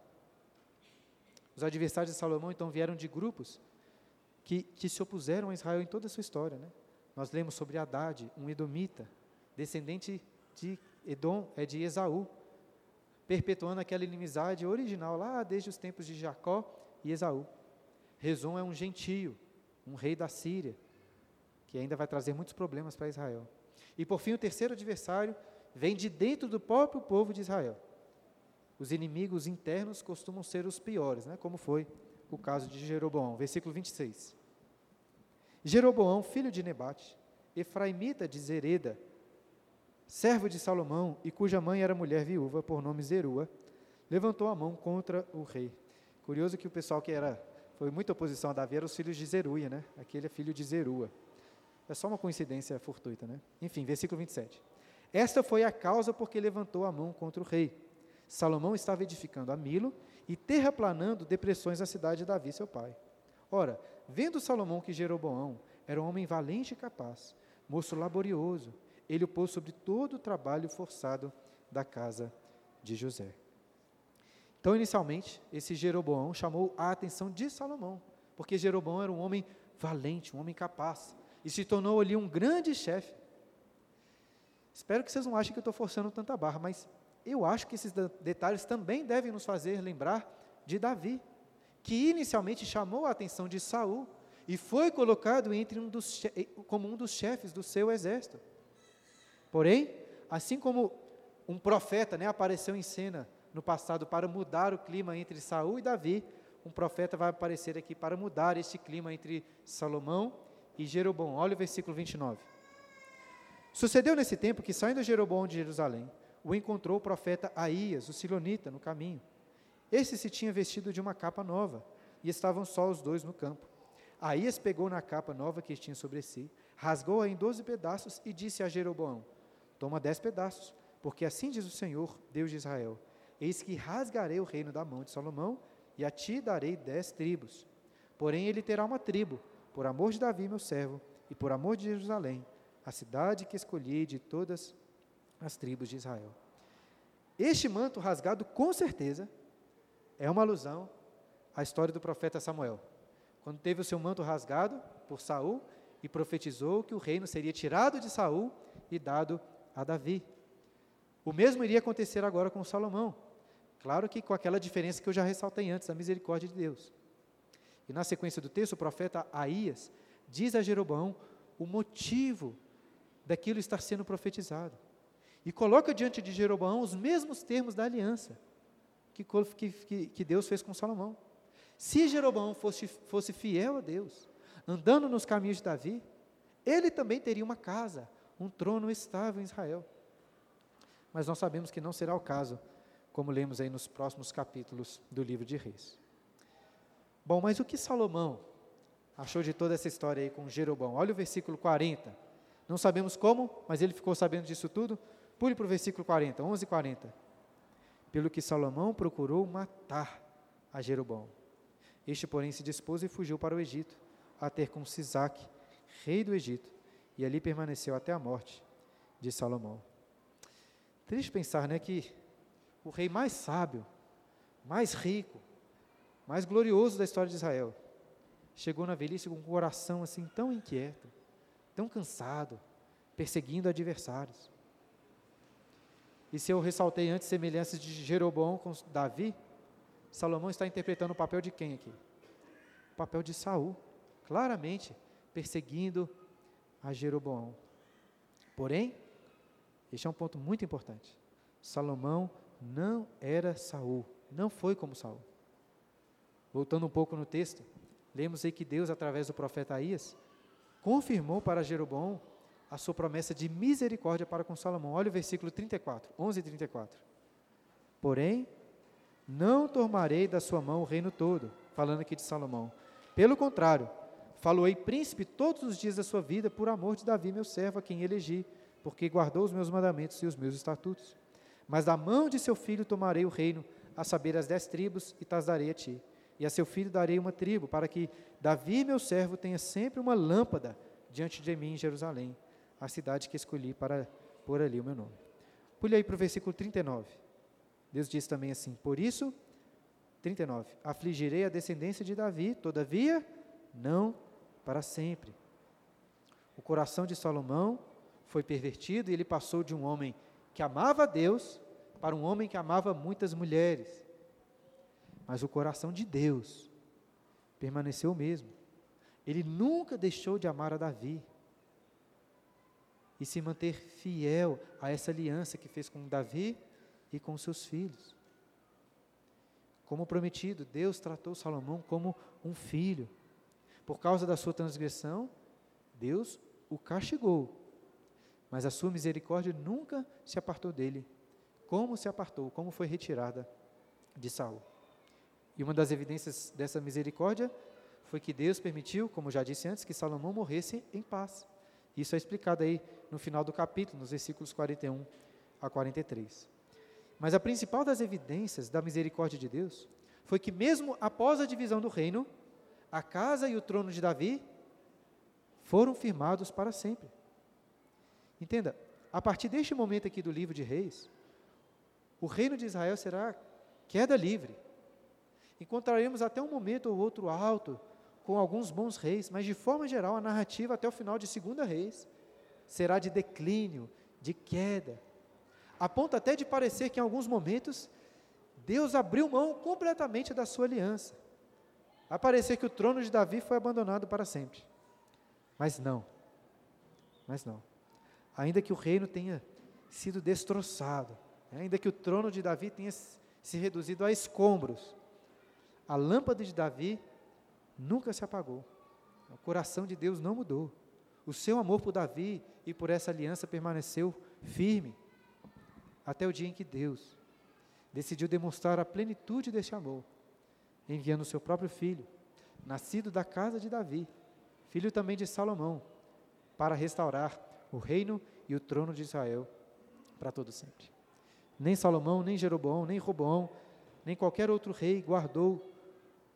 Os adversários de Salomão então vieram de grupos que, que se opuseram a Israel em toda a sua história. Né? Nós lemos sobre Haddad, um edomita, descendente de Edom, é de Esaú, perpetuando aquela inimizade original lá desde os tempos de Jacó e Esaú. Rezon é um gentio, um rei da Síria, que ainda vai trazer muitos problemas para Israel. E por fim, o terceiro adversário vem de dentro do próprio povo de Israel. Os inimigos internos costumam ser os piores, né? como foi o caso de Jeroboão. Versículo 26. Jeroboão, filho de Nebate, Efraimita de Zereda, servo de Salomão, e cuja mãe era mulher viúva, por nome Zerua, levantou a mão contra o rei. Curioso que o pessoal que era foi muita oposição a Davi eram os filhos de Zeruia, né? Aquele é filho de Zerua. É só uma coincidência fortuita, né? Enfim, versículo 27. Esta foi a causa porque levantou a mão contra o rei. Salomão estava edificando a Milo e terraplanando depressões na cidade de Davi, seu pai. Ora, vendo Salomão que Jeroboão era um homem valente e capaz, moço laborioso, ele o pôs sobre todo o trabalho forçado da casa de José. Então, inicialmente, esse Jeroboão chamou a atenção de Salomão, porque Jeroboão era um homem valente, um homem capaz, e se tornou ali um grande chefe. Espero que vocês não achem que eu estou forçando tanta barra, mas eu acho que esses detalhes também devem nos fazer lembrar de Davi, que inicialmente chamou a atenção de Saul e foi colocado entre um dos, como um dos chefes do seu exército. Porém, assim como um profeta né, apareceu em cena no passado para mudar o clima entre Saul e Davi, um profeta vai aparecer aqui para mudar este clima entre Salomão e Jeroboão. Olha o versículo 29. Sucedeu nesse tempo que, saindo Jeroboão de Jerusalém, o encontrou o profeta Aías, o silonita, no caminho. Esse se tinha vestido de uma capa nova, e estavam só os dois no campo. Aías pegou na capa nova que tinha sobre si, rasgou-a em doze pedaços e disse a Jeroboão: Toma dez pedaços, porque assim diz o Senhor, Deus de Israel: Eis que rasgarei o reino da mão de Salomão, e a ti darei dez tribos. Porém, ele terá uma tribo, por amor de Davi, meu servo, e por amor de Jerusalém, a cidade que escolhi de todas as tribos de Israel. Este manto rasgado, com certeza, é uma alusão à história do profeta Samuel, quando teve o seu manto rasgado por Saul e profetizou que o reino seria tirado de Saul e dado a Davi. O mesmo iria acontecer agora com Salomão. Claro que com aquela diferença que eu já ressaltei antes, a misericórdia de Deus. E na sequência do texto, o profeta Aías diz a Jeroboão o motivo daquilo estar sendo profetizado. E coloca diante de Jeroboão os mesmos termos da aliança que, que, que Deus fez com Salomão. Se Jeroboão fosse, fosse fiel a Deus, andando nos caminhos de Davi, ele também teria uma casa, um trono estável em Israel. Mas nós sabemos que não será o caso, como lemos aí nos próximos capítulos do livro de Reis. Bom, mas o que Salomão achou de toda essa história aí com Jeroboão? Olha o versículo 40. Não sabemos como, mas ele ficou sabendo disso tudo. Pule para o versículo 40, 11 e 40. Pelo que Salomão procurou matar a Jeroboão. Este, porém, se dispôs e fugiu para o Egito, a ter com Sisaque, rei do Egito, e ali permaneceu até a morte de Salomão. Triste pensar, né, que o rei mais sábio, mais rico, mais glorioso da história de Israel, chegou na velhice com um coração assim tão inquieto, tão cansado, perseguindo adversários. E se eu ressaltei antes semelhanças de Jeroboão com Davi, Salomão está interpretando o papel de quem aqui? O papel de Saul, claramente perseguindo a Jeroboão. Porém, este é um ponto muito importante. Salomão não era Saul, não foi como Saul. Voltando um pouco no texto, lemos aí que Deus, através do profeta Aías, confirmou para Jeroboão a sua promessa de misericórdia para com Salomão. Olha o versículo 34, 11 e 34. Porém, não tomarei da sua mão o reino todo, falando aqui de Salomão. Pelo contrário, faloei príncipe todos os dias da sua vida por amor de Davi, meu servo, a quem elegi, porque guardou os meus mandamentos e os meus estatutos. Mas da mão de seu filho tomarei o reino, a saber, as dez tribos, e tas darei a ti e a seu filho darei uma tribo, para que Davi, meu servo, tenha sempre uma lâmpada diante de mim em Jerusalém, a cidade que escolhi para pôr ali o meu nome. Pule aí para o versículo 39. Deus diz também assim: Por isso, 39, afligirei a descendência de Davi, todavia, não para sempre. O coração de Salomão foi pervertido e ele passou de um homem que amava a Deus para um homem que amava muitas mulheres mas o coração de Deus permaneceu o mesmo. Ele nunca deixou de amar a Davi e se manter fiel a essa aliança que fez com Davi e com seus filhos. Como prometido, Deus tratou Salomão como um filho. Por causa da sua transgressão, Deus o castigou. Mas a sua misericórdia nunca se apartou dele. Como se apartou, como foi retirada de Saul. E uma das evidências dessa misericórdia foi que Deus permitiu, como já disse antes, que Salomão morresse em paz. Isso é explicado aí no final do capítulo, nos versículos 41 a 43. Mas a principal das evidências da misericórdia de Deus foi que, mesmo após a divisão do reino, a casa e o trono de Davi foram firmados para sempre. Entenda, a partir deste momento aqui do livro de Reis, o reino de Israel será queda livre Encontraremos até um momento ou outro alto, com alguns bons reis, mas de forma geral a narrativa até o final de Segunda Reis será de declínio de queda, a ponto até de parecer que em alguns momentos Deus abriu mão completamente da sua aliança. A parecer que o trono de Davi foi abandonado para sempre. Mas não. Mas não. Ainda que o reino tenha sido destroçado, ainda que o trono de Davi tenha se reduzido a escombros, a lâmpada de Davi nunca se apagou. O coração de Deus não mudou. O seu amor por Davi e por essa aliança permaneceu firme até o dia em que Deus decidiu demonstrar a plenitude deste amor, enviando o seu próprio filho, nascido da casa de Davi, filho também de Salomão, para restaurar o reino e o trono de Israel para todo sempre. Nem Salomão, nem Jeroboão, nem Roboão, nem qualquer outro rei guardou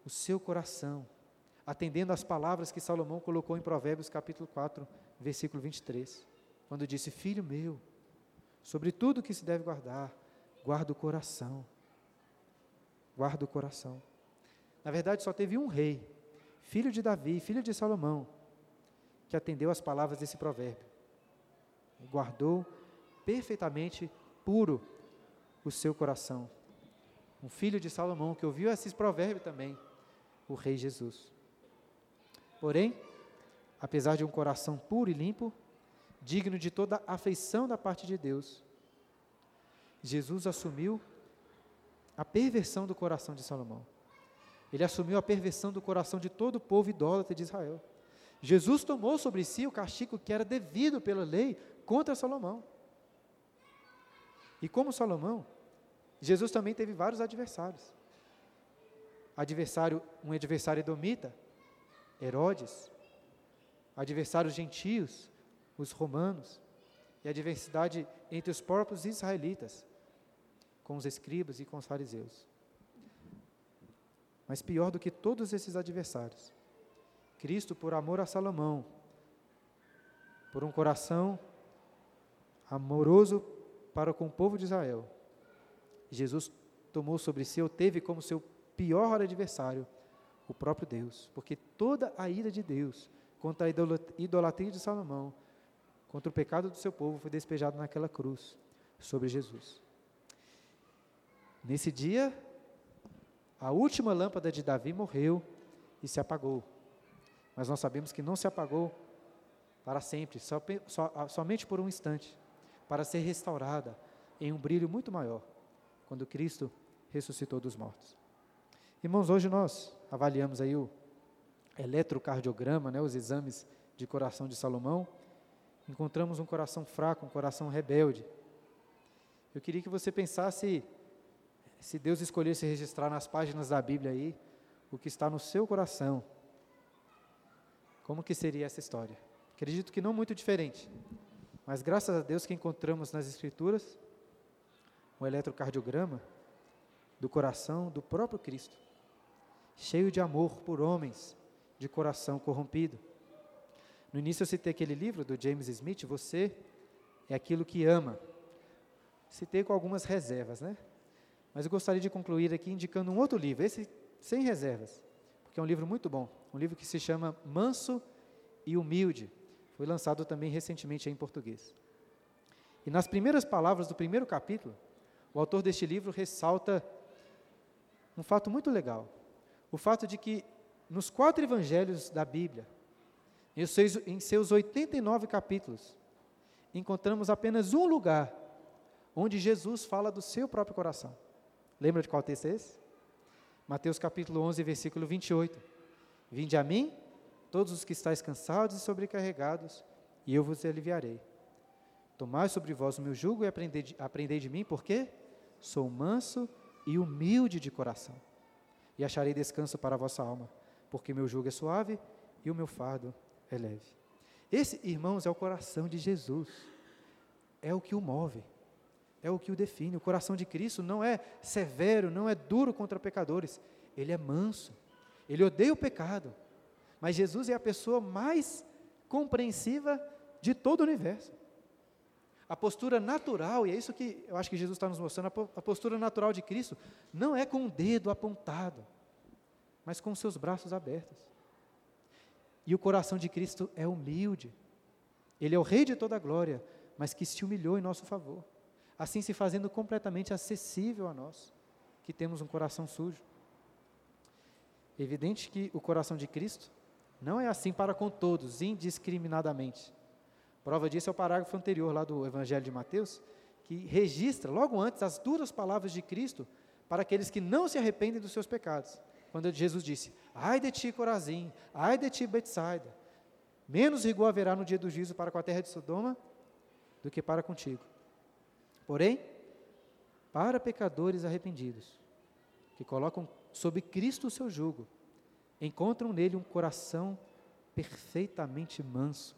o seu coração, atendendo às palavras que Salomão colocou em Provérbios capítulo 4, versículo 23, quando disse: Filho meu, sobre tudo que se deve guardar, guarda o coração. Guarda o coração. Na verdade, só teve um rei, filho de Davi, filho de Salomão, que atendeu às palavras desse provérbio. E guardou perfeitamente puro o seu coração. Um filho de Salomão que ouviu esses provérbios também, o rei Jesus. Porém, apesar de um coração puro e limpo, digno de toda afeição da parte de Deus, Jesus assumiu a perversão do coração de Salomão. Ele assumiu a perversão do coração de todo o povo idólatra de Israel. Jesus tomou sobre si o castigo que era devido pela lei contra Salomão. E como Salomão, Jesus também teve vários adversários. Adversário, um adversário edomita, Herodes, adversários gentios, os romanos, e a diversidade entre os próprios israelitas, com os escribas e com os fariseus. Mas pior do que todos esses adversários, Cristo, por amor a Salomão, por um coração amoroso para com o povo de Israel, Jesus tomou sobre si, ou teve como seu pior adversário, o próprio Deus, porque toda a ira de Deus contra a idolatria de Salomão contra o pecado do seu povo foi despejado naquela cruz sobre Jesus. Nesse dia, a última lâmpada de Davi morreu e se apagou. Mas nós sabemos que não se apagou para sempre, só, só, somente por um instante, para ser restaurada em um brilho muito maior, quando Cristo ressuscitou dos mortos. Irmãos, hoje nós avaliamos aí o eletrocardiograma, né, os exames de coração de Salomão, encontramos um coração fraco, um coração rebelde. Eu queria que você pensasse, se Deus escolhesse registrar nas páginas da Bíblia aí, o que está no seu coração, como que seria essa história? Acredito que não muito diferente, mas graças a Deus que encontramos nas Escrituras um eletrocardiograma do coração do próprio Cristo, cheio de amor por homens de coração corrompido. No início eu citei aquele livro do James Smith, Você é aquilo que ama. Citei com algumas reservas, né? Mas eu gostaria de concluir aqui indicando um outro livro, esse sem reservas, porque é um livro muito bom. Um livro que se chama Manso e Humilde. Foi lançado também recentemente em português. E nas primeiras palavras do primeiro capítulo, o autor deste livro ressalta um fato muito legal. O fato de que nos quatro evangelhos da Bíblia, em seus, em seus 89 capítulos, encontramos apenas um lugar onde Jesus fala do seu próprio coração. Lembra de qual texto é esse? Mateus capítulo 11, versículo 28. Vinde a mim, todos os que estáis cansados e sobrecarregados, e eu vos aliviarei. Tomai sobre vós o meu jugo e aprendei de, aprendei de mim, porque sou manso e humilde de coração, e acharei descanso para a vossa alma, porque meu jugo é suave e o meu fardo é leve. Esse, irmãos, é o coração de Jesus. É o que o move. É o que o define. O coração de Cristo não é severo, não é duro contra pecadores. Ele é manso. Ele odeia o pecado. Mas Jesus é a pessoa mais compreensiva de todo o universo. A postura natural, e é isso que eu acho que Jesus está nos mostrando, a postura natural de Cristo não é com o dedo apontado, mas com seus braços abertos. E o coração de Cristo é humilde. Ele é o Rei de toda a glória, mas que se humilhou em nosso favor, assim se fazendo completamente acessível a nós, que temos um coração sujo. Evidente que o coração de Cristo não é assim para com todos, indiscriminadamente. Prova disso é o parágrafo anterior lá do Evangelho de Mateus, que registra logo antes as duras palavras de Cristo para aqueles que não se arrependem dos seus pecados. Quando Jesus disse: Ai de ti, Corazim, ai de ti, Betsaida, menos rigor haverá no dia do juízo para com a terra de Sodoma do que para contigo. Porém, para pecadores arrependidos, que colocam sob Cristo o seu jugo, encontram nele um coração perfeitamente manso,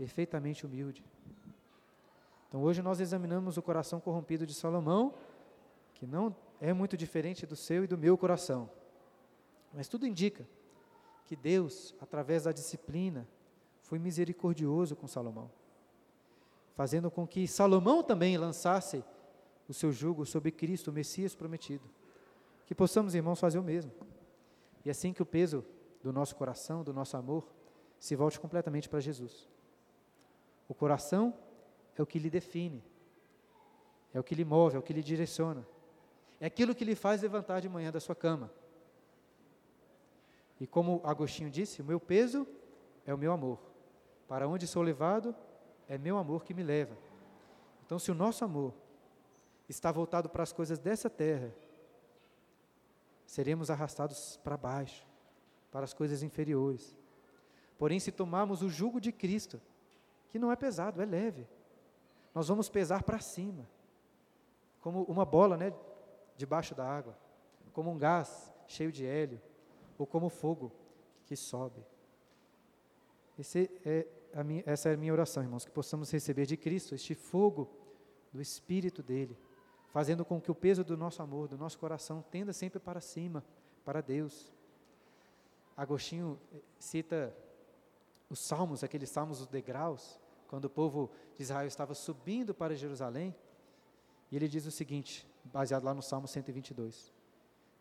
perfeitamente humilde. Então hoje nós examinamos o coração corrompido de Salomão, que não é muito diferente do seu e do meu coração. Mas tudo indica que Deus, através da disciplina, foi misericordioso com Salomão, fazendo com que Salomão também lançasse o seu jugo sobre Cristo, o Messias prometido. Que possamos, irmãos, fazer o mesmo. E assim que o peso do nosso coração, do nosso amor, se volte completamente para Jesus. O coração é o que lhe define, é o que lhe move, é o que lhe direciona, é aquilo que lhe faz levantar de manhã da sua cama. E como Agostinho disse, o meu peso é o meu amor. Para onde sou levado, é meu amor que me leva. Então, se o nosso amor está voltado para as coisas dessa terra, seremos arrastados para baixo, para as coisas inferiores. Porém, se tomarmos o jugo de Cristo, que não é pesado, é leve, nós vamos pesar para cima, como uma bola, né, debaixo da água, como um gás cheio de hélio, ou como fogo que sobe. É minha, essa é a minha oração, irmãos, que possamos receber de Cristo este fogo do Espírito dele, fazendo com que o peso do nosso amor, do nosso coração, tenda sempre para cima, para Deus. Agostinho eh, cita os salmos, aqueles salmos dos degraus, quando o povo de Israel estava subindo para Jerusalém, e ele diz o seguinte, baseado lá no Salmo 122: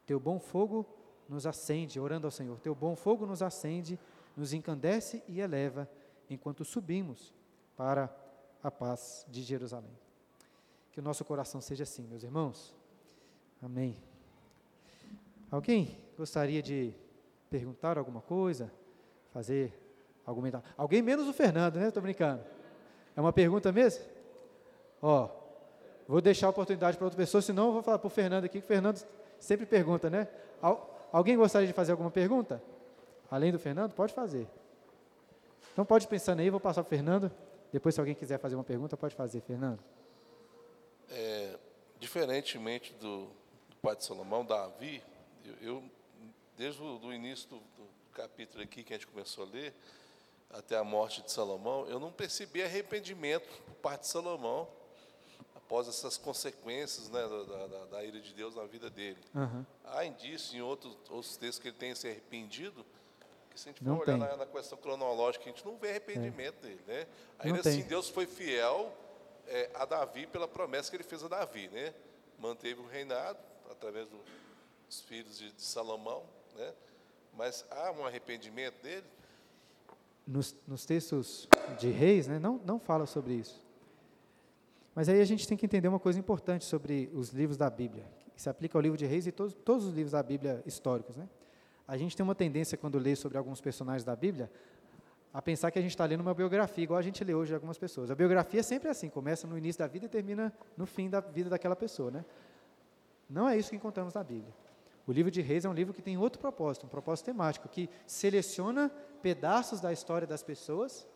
Teu bom fogo nos acende, orando ao Senhor, teu bom fogo nos acende, nos encandece e eleva, enquanto subimos para a paz de Jerusalém. Que o nosso coração seja assim, meus irmãos. Amém. Alguém gostaria de perguntar alguma coisa? Fazer alguma. Alguém menos o Fernando, né? Estou brincando. É uma pergunta mesmo? Ó, vou deixar a oportunidade para outra pessoa, senão eu vou falar para o Fernando aqui, que o Fernando sempre pergunta, né? alguém gostaria de fazer alguma pergunta? Além do Fernando? Pode fazer. Então pode pensando aí, vou passar para o Fernando. Depois, se alguém quiser fazer uma pergunta, pode fazer, Fernando. É, diferentemente do, do, pai de Salomão, Davi, eu, eu desde o início do, do capítulo aqui que a gente começou a ler, até a morte de Salomão, eu não percebi arrependimento por parte de Salomão após essas consequências né, da, da, da, ira de Deus na vida dele. Uhum. Há indício em outros, outros textos que ele tenha se arrependido, que se a gente for olhar na, na, questão cronológica, a gente não vê arrependimento é. dele. Né? Ainda assim, Deus foi fiel é, a Davi pela promessa que ele fez a Davi. Né? Manteve o reinado através do, dos filhos de, de Salomão, né? mas há um arrependimento dele? Nos, nos textos de reis, né, não, não fala sobre isso. Mas aí a gente tem que entender uma coisa importante sobre os livros da Bíblia, que se aplica ao livro de reis e todos, todos os livros da Bíblia históricos. Né? A gente tem uma tendência, quando lê sobre alguns personagens da Bíblia, a pensar que a gente está lendo uma biografia, igual a gente lê hoje de algumas pessoas. A biografia é sempre assim, começa no início da vida e termina no fim da vida daquela pessoa. Né? Não é isso que encontramos na Bíblia. O livro de Reis é um livro que tem outro propósito, um propósito temático, que seleciona pedaços da história das pessoas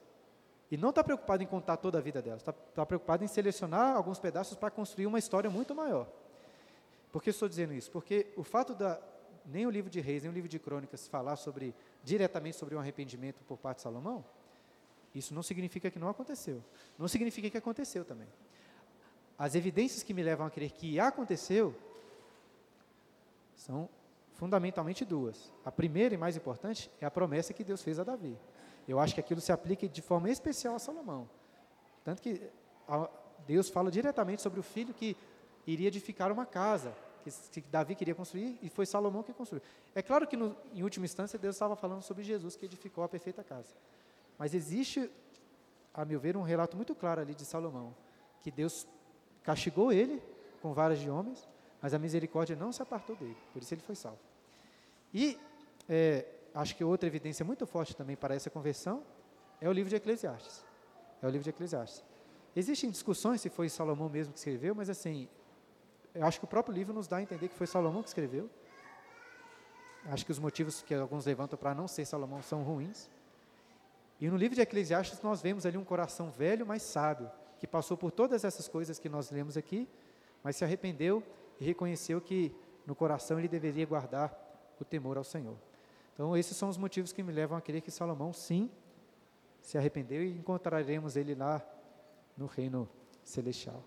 e não está preocupado em contar toda a vida delas, está tá preocupado em selecionar alguns pedaços para construir uma história muito maior. Por que estou dizendo isso? Porque o fato da nem o livro de Reis, nem o livro de Crônicas falar sobre diretamente sobre um arrependimento por parte de Salomão, isso não significa que não aconteceu. Não significa que aconteceu também. As evidências que me levam a crer que aconteceu são fundamentalmente duas. A primeira e mais importante é a promessa que Deus fez a Davi. Eu acho que aquilo se aplica de forma especial a Salomão. Tanto que Deus fala diretamente sobre o filho que iria edificar uma casa, que, Davi queria construir, e foi Salomão que construiu. É claro que, no, em última instância, Deus estava falando sobre Jesus, que edificou a perfeita casa. Mas existe a meu ver, um relato muito claro ali de Salomão, que Deus castigou ele com varas de homens, mas a misericórdia não se apartou dele, por isso ele foi salvo. E é, acho que outra evidência muito forte também para essa conversão é o livro de Eclesiastes. É o livro de Eclesiastes. Existem discussões se foi Salomão mesmo que escreveu, mas assim, eu acho que o próprio livro nos dá a entender que foi Salomão que escreveu. Acho que os motivos que alguns levantam para não ser Salomão são ruins. E no livro de Eclesiastes nós vemos ali um coração velho, mas sábio, que passou por todas essas coisas que nós lemos aqui, mas se arrependeu e reconheceu que no coração ele deveria guardar o temor ao Senhor. Então, esses são os motivos que me levam a crer que Salomão, sim, se arrependeu e encontraremos ele lá no reino celestial.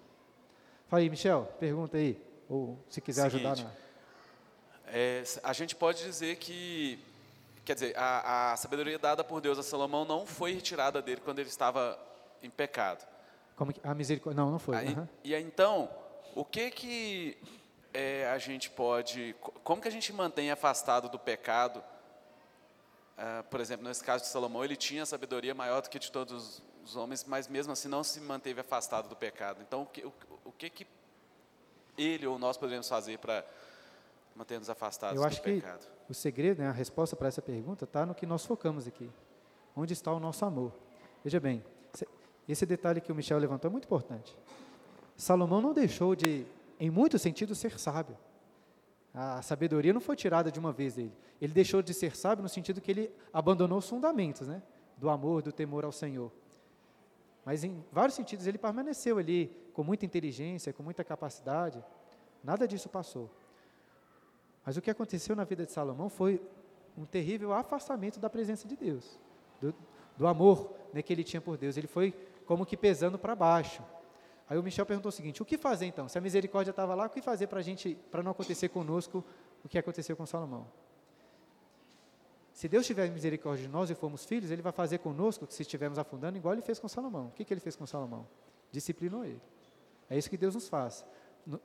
Fala aí, Michel, pergunta aí, ou se quiser Seguinte, ajudar na. É, a gente pode dizer que, quer dizer, a, a, sabedoria dada por Deus a Salomão não foi retirada dele quando ele estava em pecado. Como que, a misericórdia? Não, não foi. Aí, uhum. E então, o que que é, a gente pode, como que a gente mantém afastado do pecado? Uh, por exemplo, nesse caso de Salomão, ele tinha sabedoria maior do que de todos os homens, mas mesmo assim não se manteve afastado do pecado. Então, o que, o, o que, que ele ou nós poderíamos fazer para manter-nos afastados Eu acho do que pecado? O segredo, né, a resposta para essa pergunta está no que nós focamos aqui. Onde está o nosso amor? Veja bem, esse detalhe que o Michel levantou é muito importante. Salomão não deixou de, em muitos sentidos, ser sábio. A sabedoria não foi tirada de uma vez dele. Ele deixou de ser sábio no sentido que ele abandonou os fundamentos, né? Do amor, do temor ao Senhor. Mas em vários sentidos ele permaneceu ali com muita inteligência, com muita capacidade. Nada disso passou. Mas o que aconteceu na vida de Salomão foi um terrível afastamento da presença de Deus, do, do amor né, que ele tinha por Deus. Ele foi como que pesando para baixo. Aí o Michel perguntou o seguinte: o que fazer então? Se a misericórdia estava lá, o que fazer para gente, para não acontecer conosco o que aconteceu com Salomão? Se Deus tiver misericórdia de nós e formos filhos, Ele vai fazer conosco, se estivermos afundando, igual Ele fez com Salomão. O que, que Ele fez com Salomão? Disciplinou ele. É isso que Deus nos faz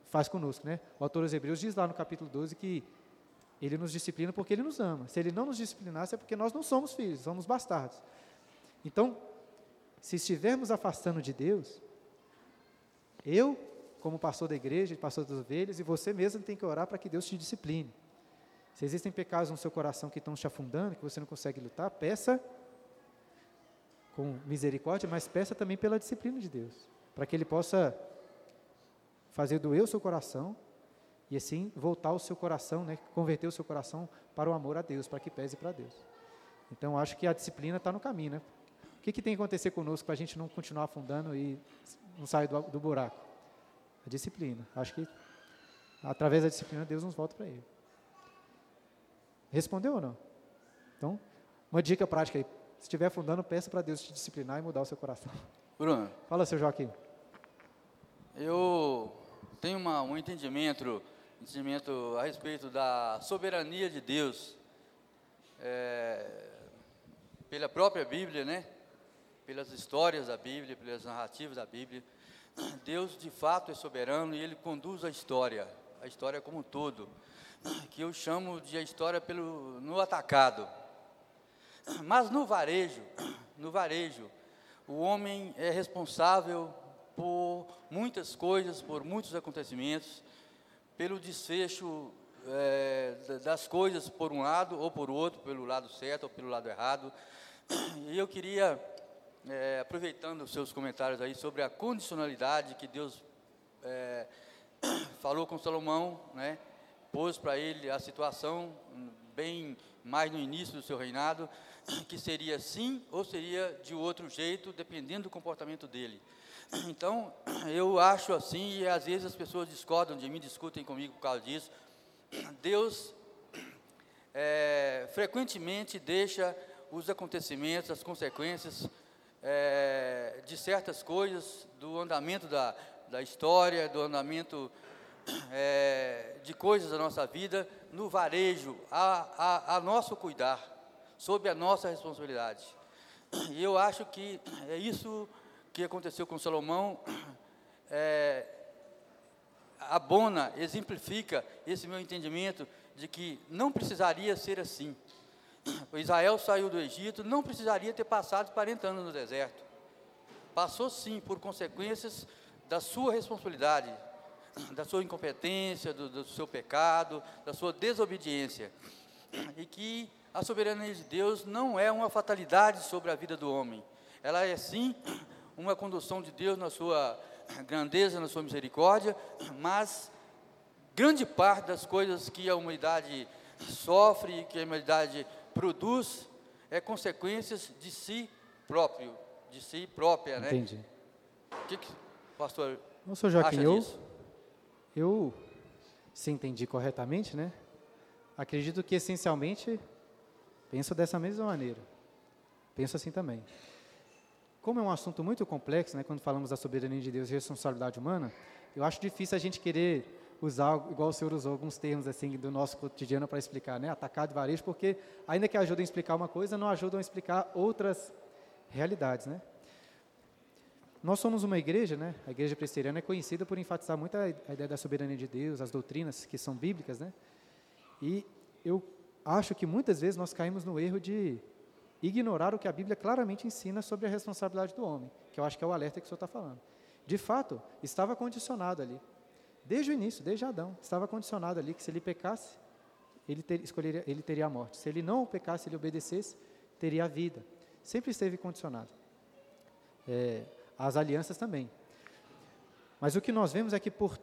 faz conosco, né? O autor dos Hebreus diz lá no capítulo 12 que ele nos disciplina porque ele nos ama. Se ele não nos disciplinasse é porque nós não somos filhos, somos bastardos. Então, se estivermos afastando de Deus, eu, como pastor da igreja, pastor das ovelhas, e você mesmo tem que orar para que Deus te discipline. Se existem pecados no seu coração que estão te afundando, que você não consegue lutar, peça com misericórdia, mas peça também pela disciplina de Deus, para que Ele possa fazer doer o seu coração e assim voltar o seu coração, né, converter o seu coração para o amor a Deus, para que pese para Deus. Então, acho que a disciplina está no caminho, né? O que, que tem que acontecer conosco para a gente não continuar afundando e não sair do, do buraco? A disciplina. Acho que através da disciplina Deus nos volta para Ele. Respondeu ou não? Então, uma dica prática aí. Se estiver afundando, peça para Deus te disciplinar e mudar o seu coração. Bruno. Fala, seu Joaquim. Eu tenho uma, um entendimento, entendimento a respeito da soberania de Deus, é, pela própria Bíblia, né? Pelas histórias da Bíblia, pelas narrativas da Bíblia. Deus de fato é soberano e Ele conduz a história, a história como um todo, que eu chamo de a história pelo, no atacado. Mas no varejo, no varejo, o homem é responsável por muitas coisas, por muitos acontecimentos, pelo desfecho é, das coisas por um lado ou por outro, pelo lado certo ou pelo lado errado. E eu queria, é, aproveitando os seus comentários aí sobre a condicionalidade que Deus é, falou com Salomão, né, pôs para ele a situação bem mais no início do seu reinado, que seria sim ou seria de outro jeito, dependendo do comportamento dele. Então, eu acho assim, e às vezes as pessoas discordam de mim, discutem comigo por causa disso. Deus é, frequentemente deixa os acontecimentos, as consequências é, de certas coisas, do andamento da, da história, do andamento é, de coisas da nossa vida, no varejo, a, a, a nosso cuidar, sob a nossa responsabilidade. E eu acho que é isso que aconteceu com Salomão é, abona, exemplifica esse meu entendimento de que não precisaria ser assim. Israel saiu do Egito, não precisaria ter passado 40 anos no deserto. passou sim por consequências da sua responsabilidade, da sua incompetência, do, do seu pecado, da sua desobediência. E que a soberania de Deus não é uma fatalidade sobre a vida do homem. Ela é sim uma condução de Deus na sua grandeza, na sua misericórdia, mas grande parte das coisas que a humanidade sofre, que a humanidade produz, é consequências de si próprio, de si própria, né? Entendi. O que, que pastor Não sou Joaquim, acha eu, disso? eu, se entendi corretamente, né? Acredito que essencialmente penso dessa mesma maneira. Penso assim também. Como é um assunto muito complexo, né, quando falamos da soberania de Deus e responsabilidade humana, eu acho difícil a gente querer usar, igual o senhor usou, alguns termos assim do nosso cotidiano para explicar, né, atacado e varejo, porque ainda que ajudem a explicar uma coisa, não ajudam a explicar outras realidades, né? Nós somos uma igreja, né? A igreja presbiteriana é conhecida por enfatizar muito a ideia da soberania de Deus, as doutrinas que são bíblicas, né? E eu acho que muitas vezes nós caímos no erro de ignorar o que a Bíblia claramente ensina sobre a responsabilidade do homem, que eu acho que é o alerta que o senhor está falando. De fato, estava condicionado ali. Desde o início, desde Adão, estava condicionado ali que se ele pecasse, ele, ter, escolheria, ele teria a morte. Se ele não pecasse, ele obedecesse, teria a vida. Sempre esteve condicionado. É, as alianças também. Mas o que nós vemos é que por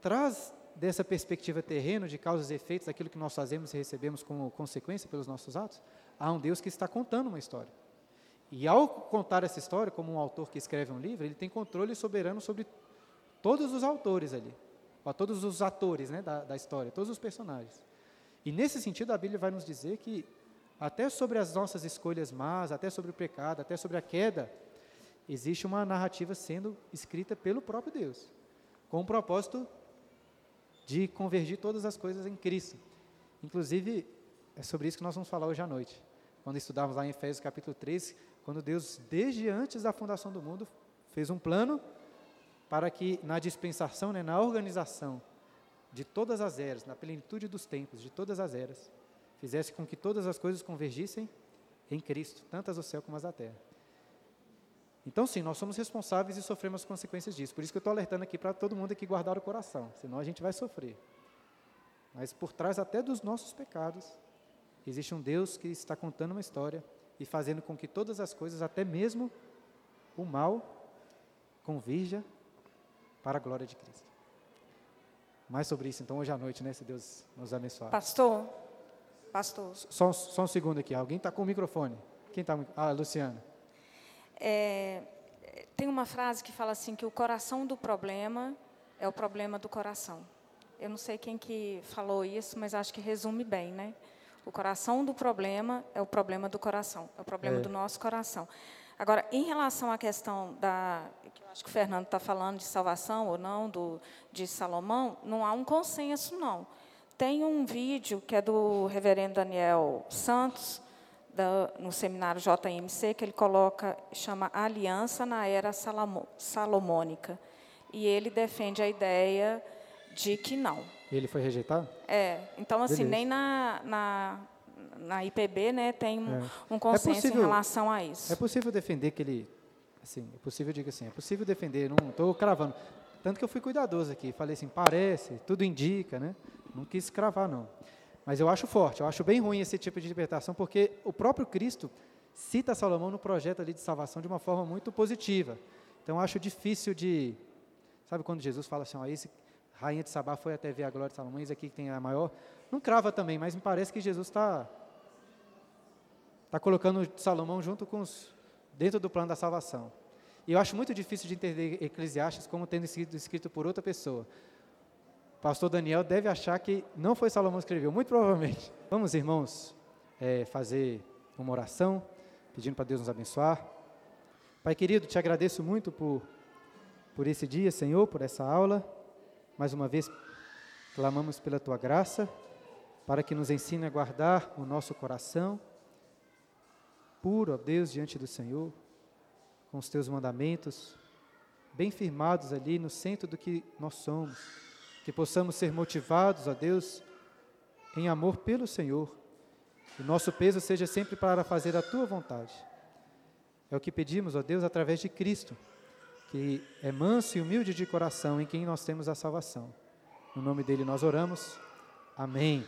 trás dessa perspectiva terrena de causas e efeitos, daquilo que nós fazemos e recebemos como consequência pelos nossos atos, há um Deus que está contando uma história. E ao contar essa história, como um autor que escreve um livro, ele tem controle soberano sobre todos os autores ali, ó, todos os atores né, da, da história, todos os personagens. E nesse sentido, a Bíblia vai nos dizer que até sobre as nossas escolhas más, até sobre o pecado, até sobre a queda, existe uma narrativa sendo escrita pelo próprio Deus, com o propósito de convergir todas as coisas em Cristo. Inclusive, é sobre isso que nós vamos falar hoje à noite. Quando estudarmos lá em Efésios capítulo 3, quando Deus, desde antes da fundação do mundo, fez um plano para que na dispensação, né, na organização de todas as eras, na plenitude dos tempos, de todas as eras, fizesse com que todas as coisas convergissem em Cristo, tanto as do céu como as da terra. Então, sim, nós somos responsáveis e sofremos as consequências disso. Por isso que eu estou alertando aqui para todo mundo aqui guardar o coração, senão a gente vai sofrer. Mas por trás até dos nossos pecados, existe um Deus que está contando uma história e fazendo com que todas as coisas, até mesmo o mal, convirja para a glória de Cristo. Mais sobre isso, então, hoje à noite, né? Se Deus nos abençoar. Pastor, pastor, Só, só um segundo aqui. Alguém está com o microfone? Quem está? Ah, Luciana. é, tem uma frase que fala assim que o coração do problema é o problema do coração. Eu não sei quem que falou isso, mas acho que resume bem, né? O coração do problema é o problema do coração, é o problema É. do nosso coração. Agora, em relação à questão da, que eu acho que o Fernando está falando de salvação ou não do de Salomão, não há um consenso não. Tem um vídeo que é do Reverendo Daniel Santos da- no seminário JMC que ele coloca chama Aliança na Era Salamo- Salomônica e ele defende a ideia de que não. Ele foi rejeitado? É, então assim, Beleza. nem na, na, na IPB né, tem um, É. um consenso possível- em relação a isso. É possível defender que ele, assim, é possível, eu digo assim, é possível defender, não estou cravando. Tanto que eu fui cuidadoso aqui, falei assim, parece, tudo indica, né? Não quis cravar, não. Mas eu acho forte, eu acho bem ruim esse tipo de interpretação, porque o próprio Cristo cita Salomão no projeto ali de salvação de uma forma muito positiva. Então, eu acho difícil de... Sabe quando Jesus fala assim, ó, esse rainha de Sabá foi até ver a glória de Salomão, esse aqui que tem a maior... Não crava também, mas me parece que Jesus está está colocando Salomão junto com os dentro do plano da salvação. E eu acho muito difícil de entender Eclesiastes como tendo sido escrito por outra pessoa. O pastor Daniel deve achar que não foi Salomão que escreveu, muito provavelmente. Vamos, irmãos, eh, fazer uma oração, pedindo para Deus nos abençoar. Pai querido, te agradeço muito por, por esse dia, Senhor, por essa aula. Mais uma vez, clamamos pela tua graça, para que nos ensine a guardar o nosso coração puro, ó Deus, diante do Senhor, com os teus mandamentos, bem firmados ali no centro do que nós somos, que possamos ser motivados, ó Deus, em amor pelo Senhor, e nosso peso seja sempre para fazer a tua vontade. É o que pedimos, ó Deus, através de Cristo, que é manso e humilde de coração, em quem nós temos a salvação. No nome dele nós oramos. Amém.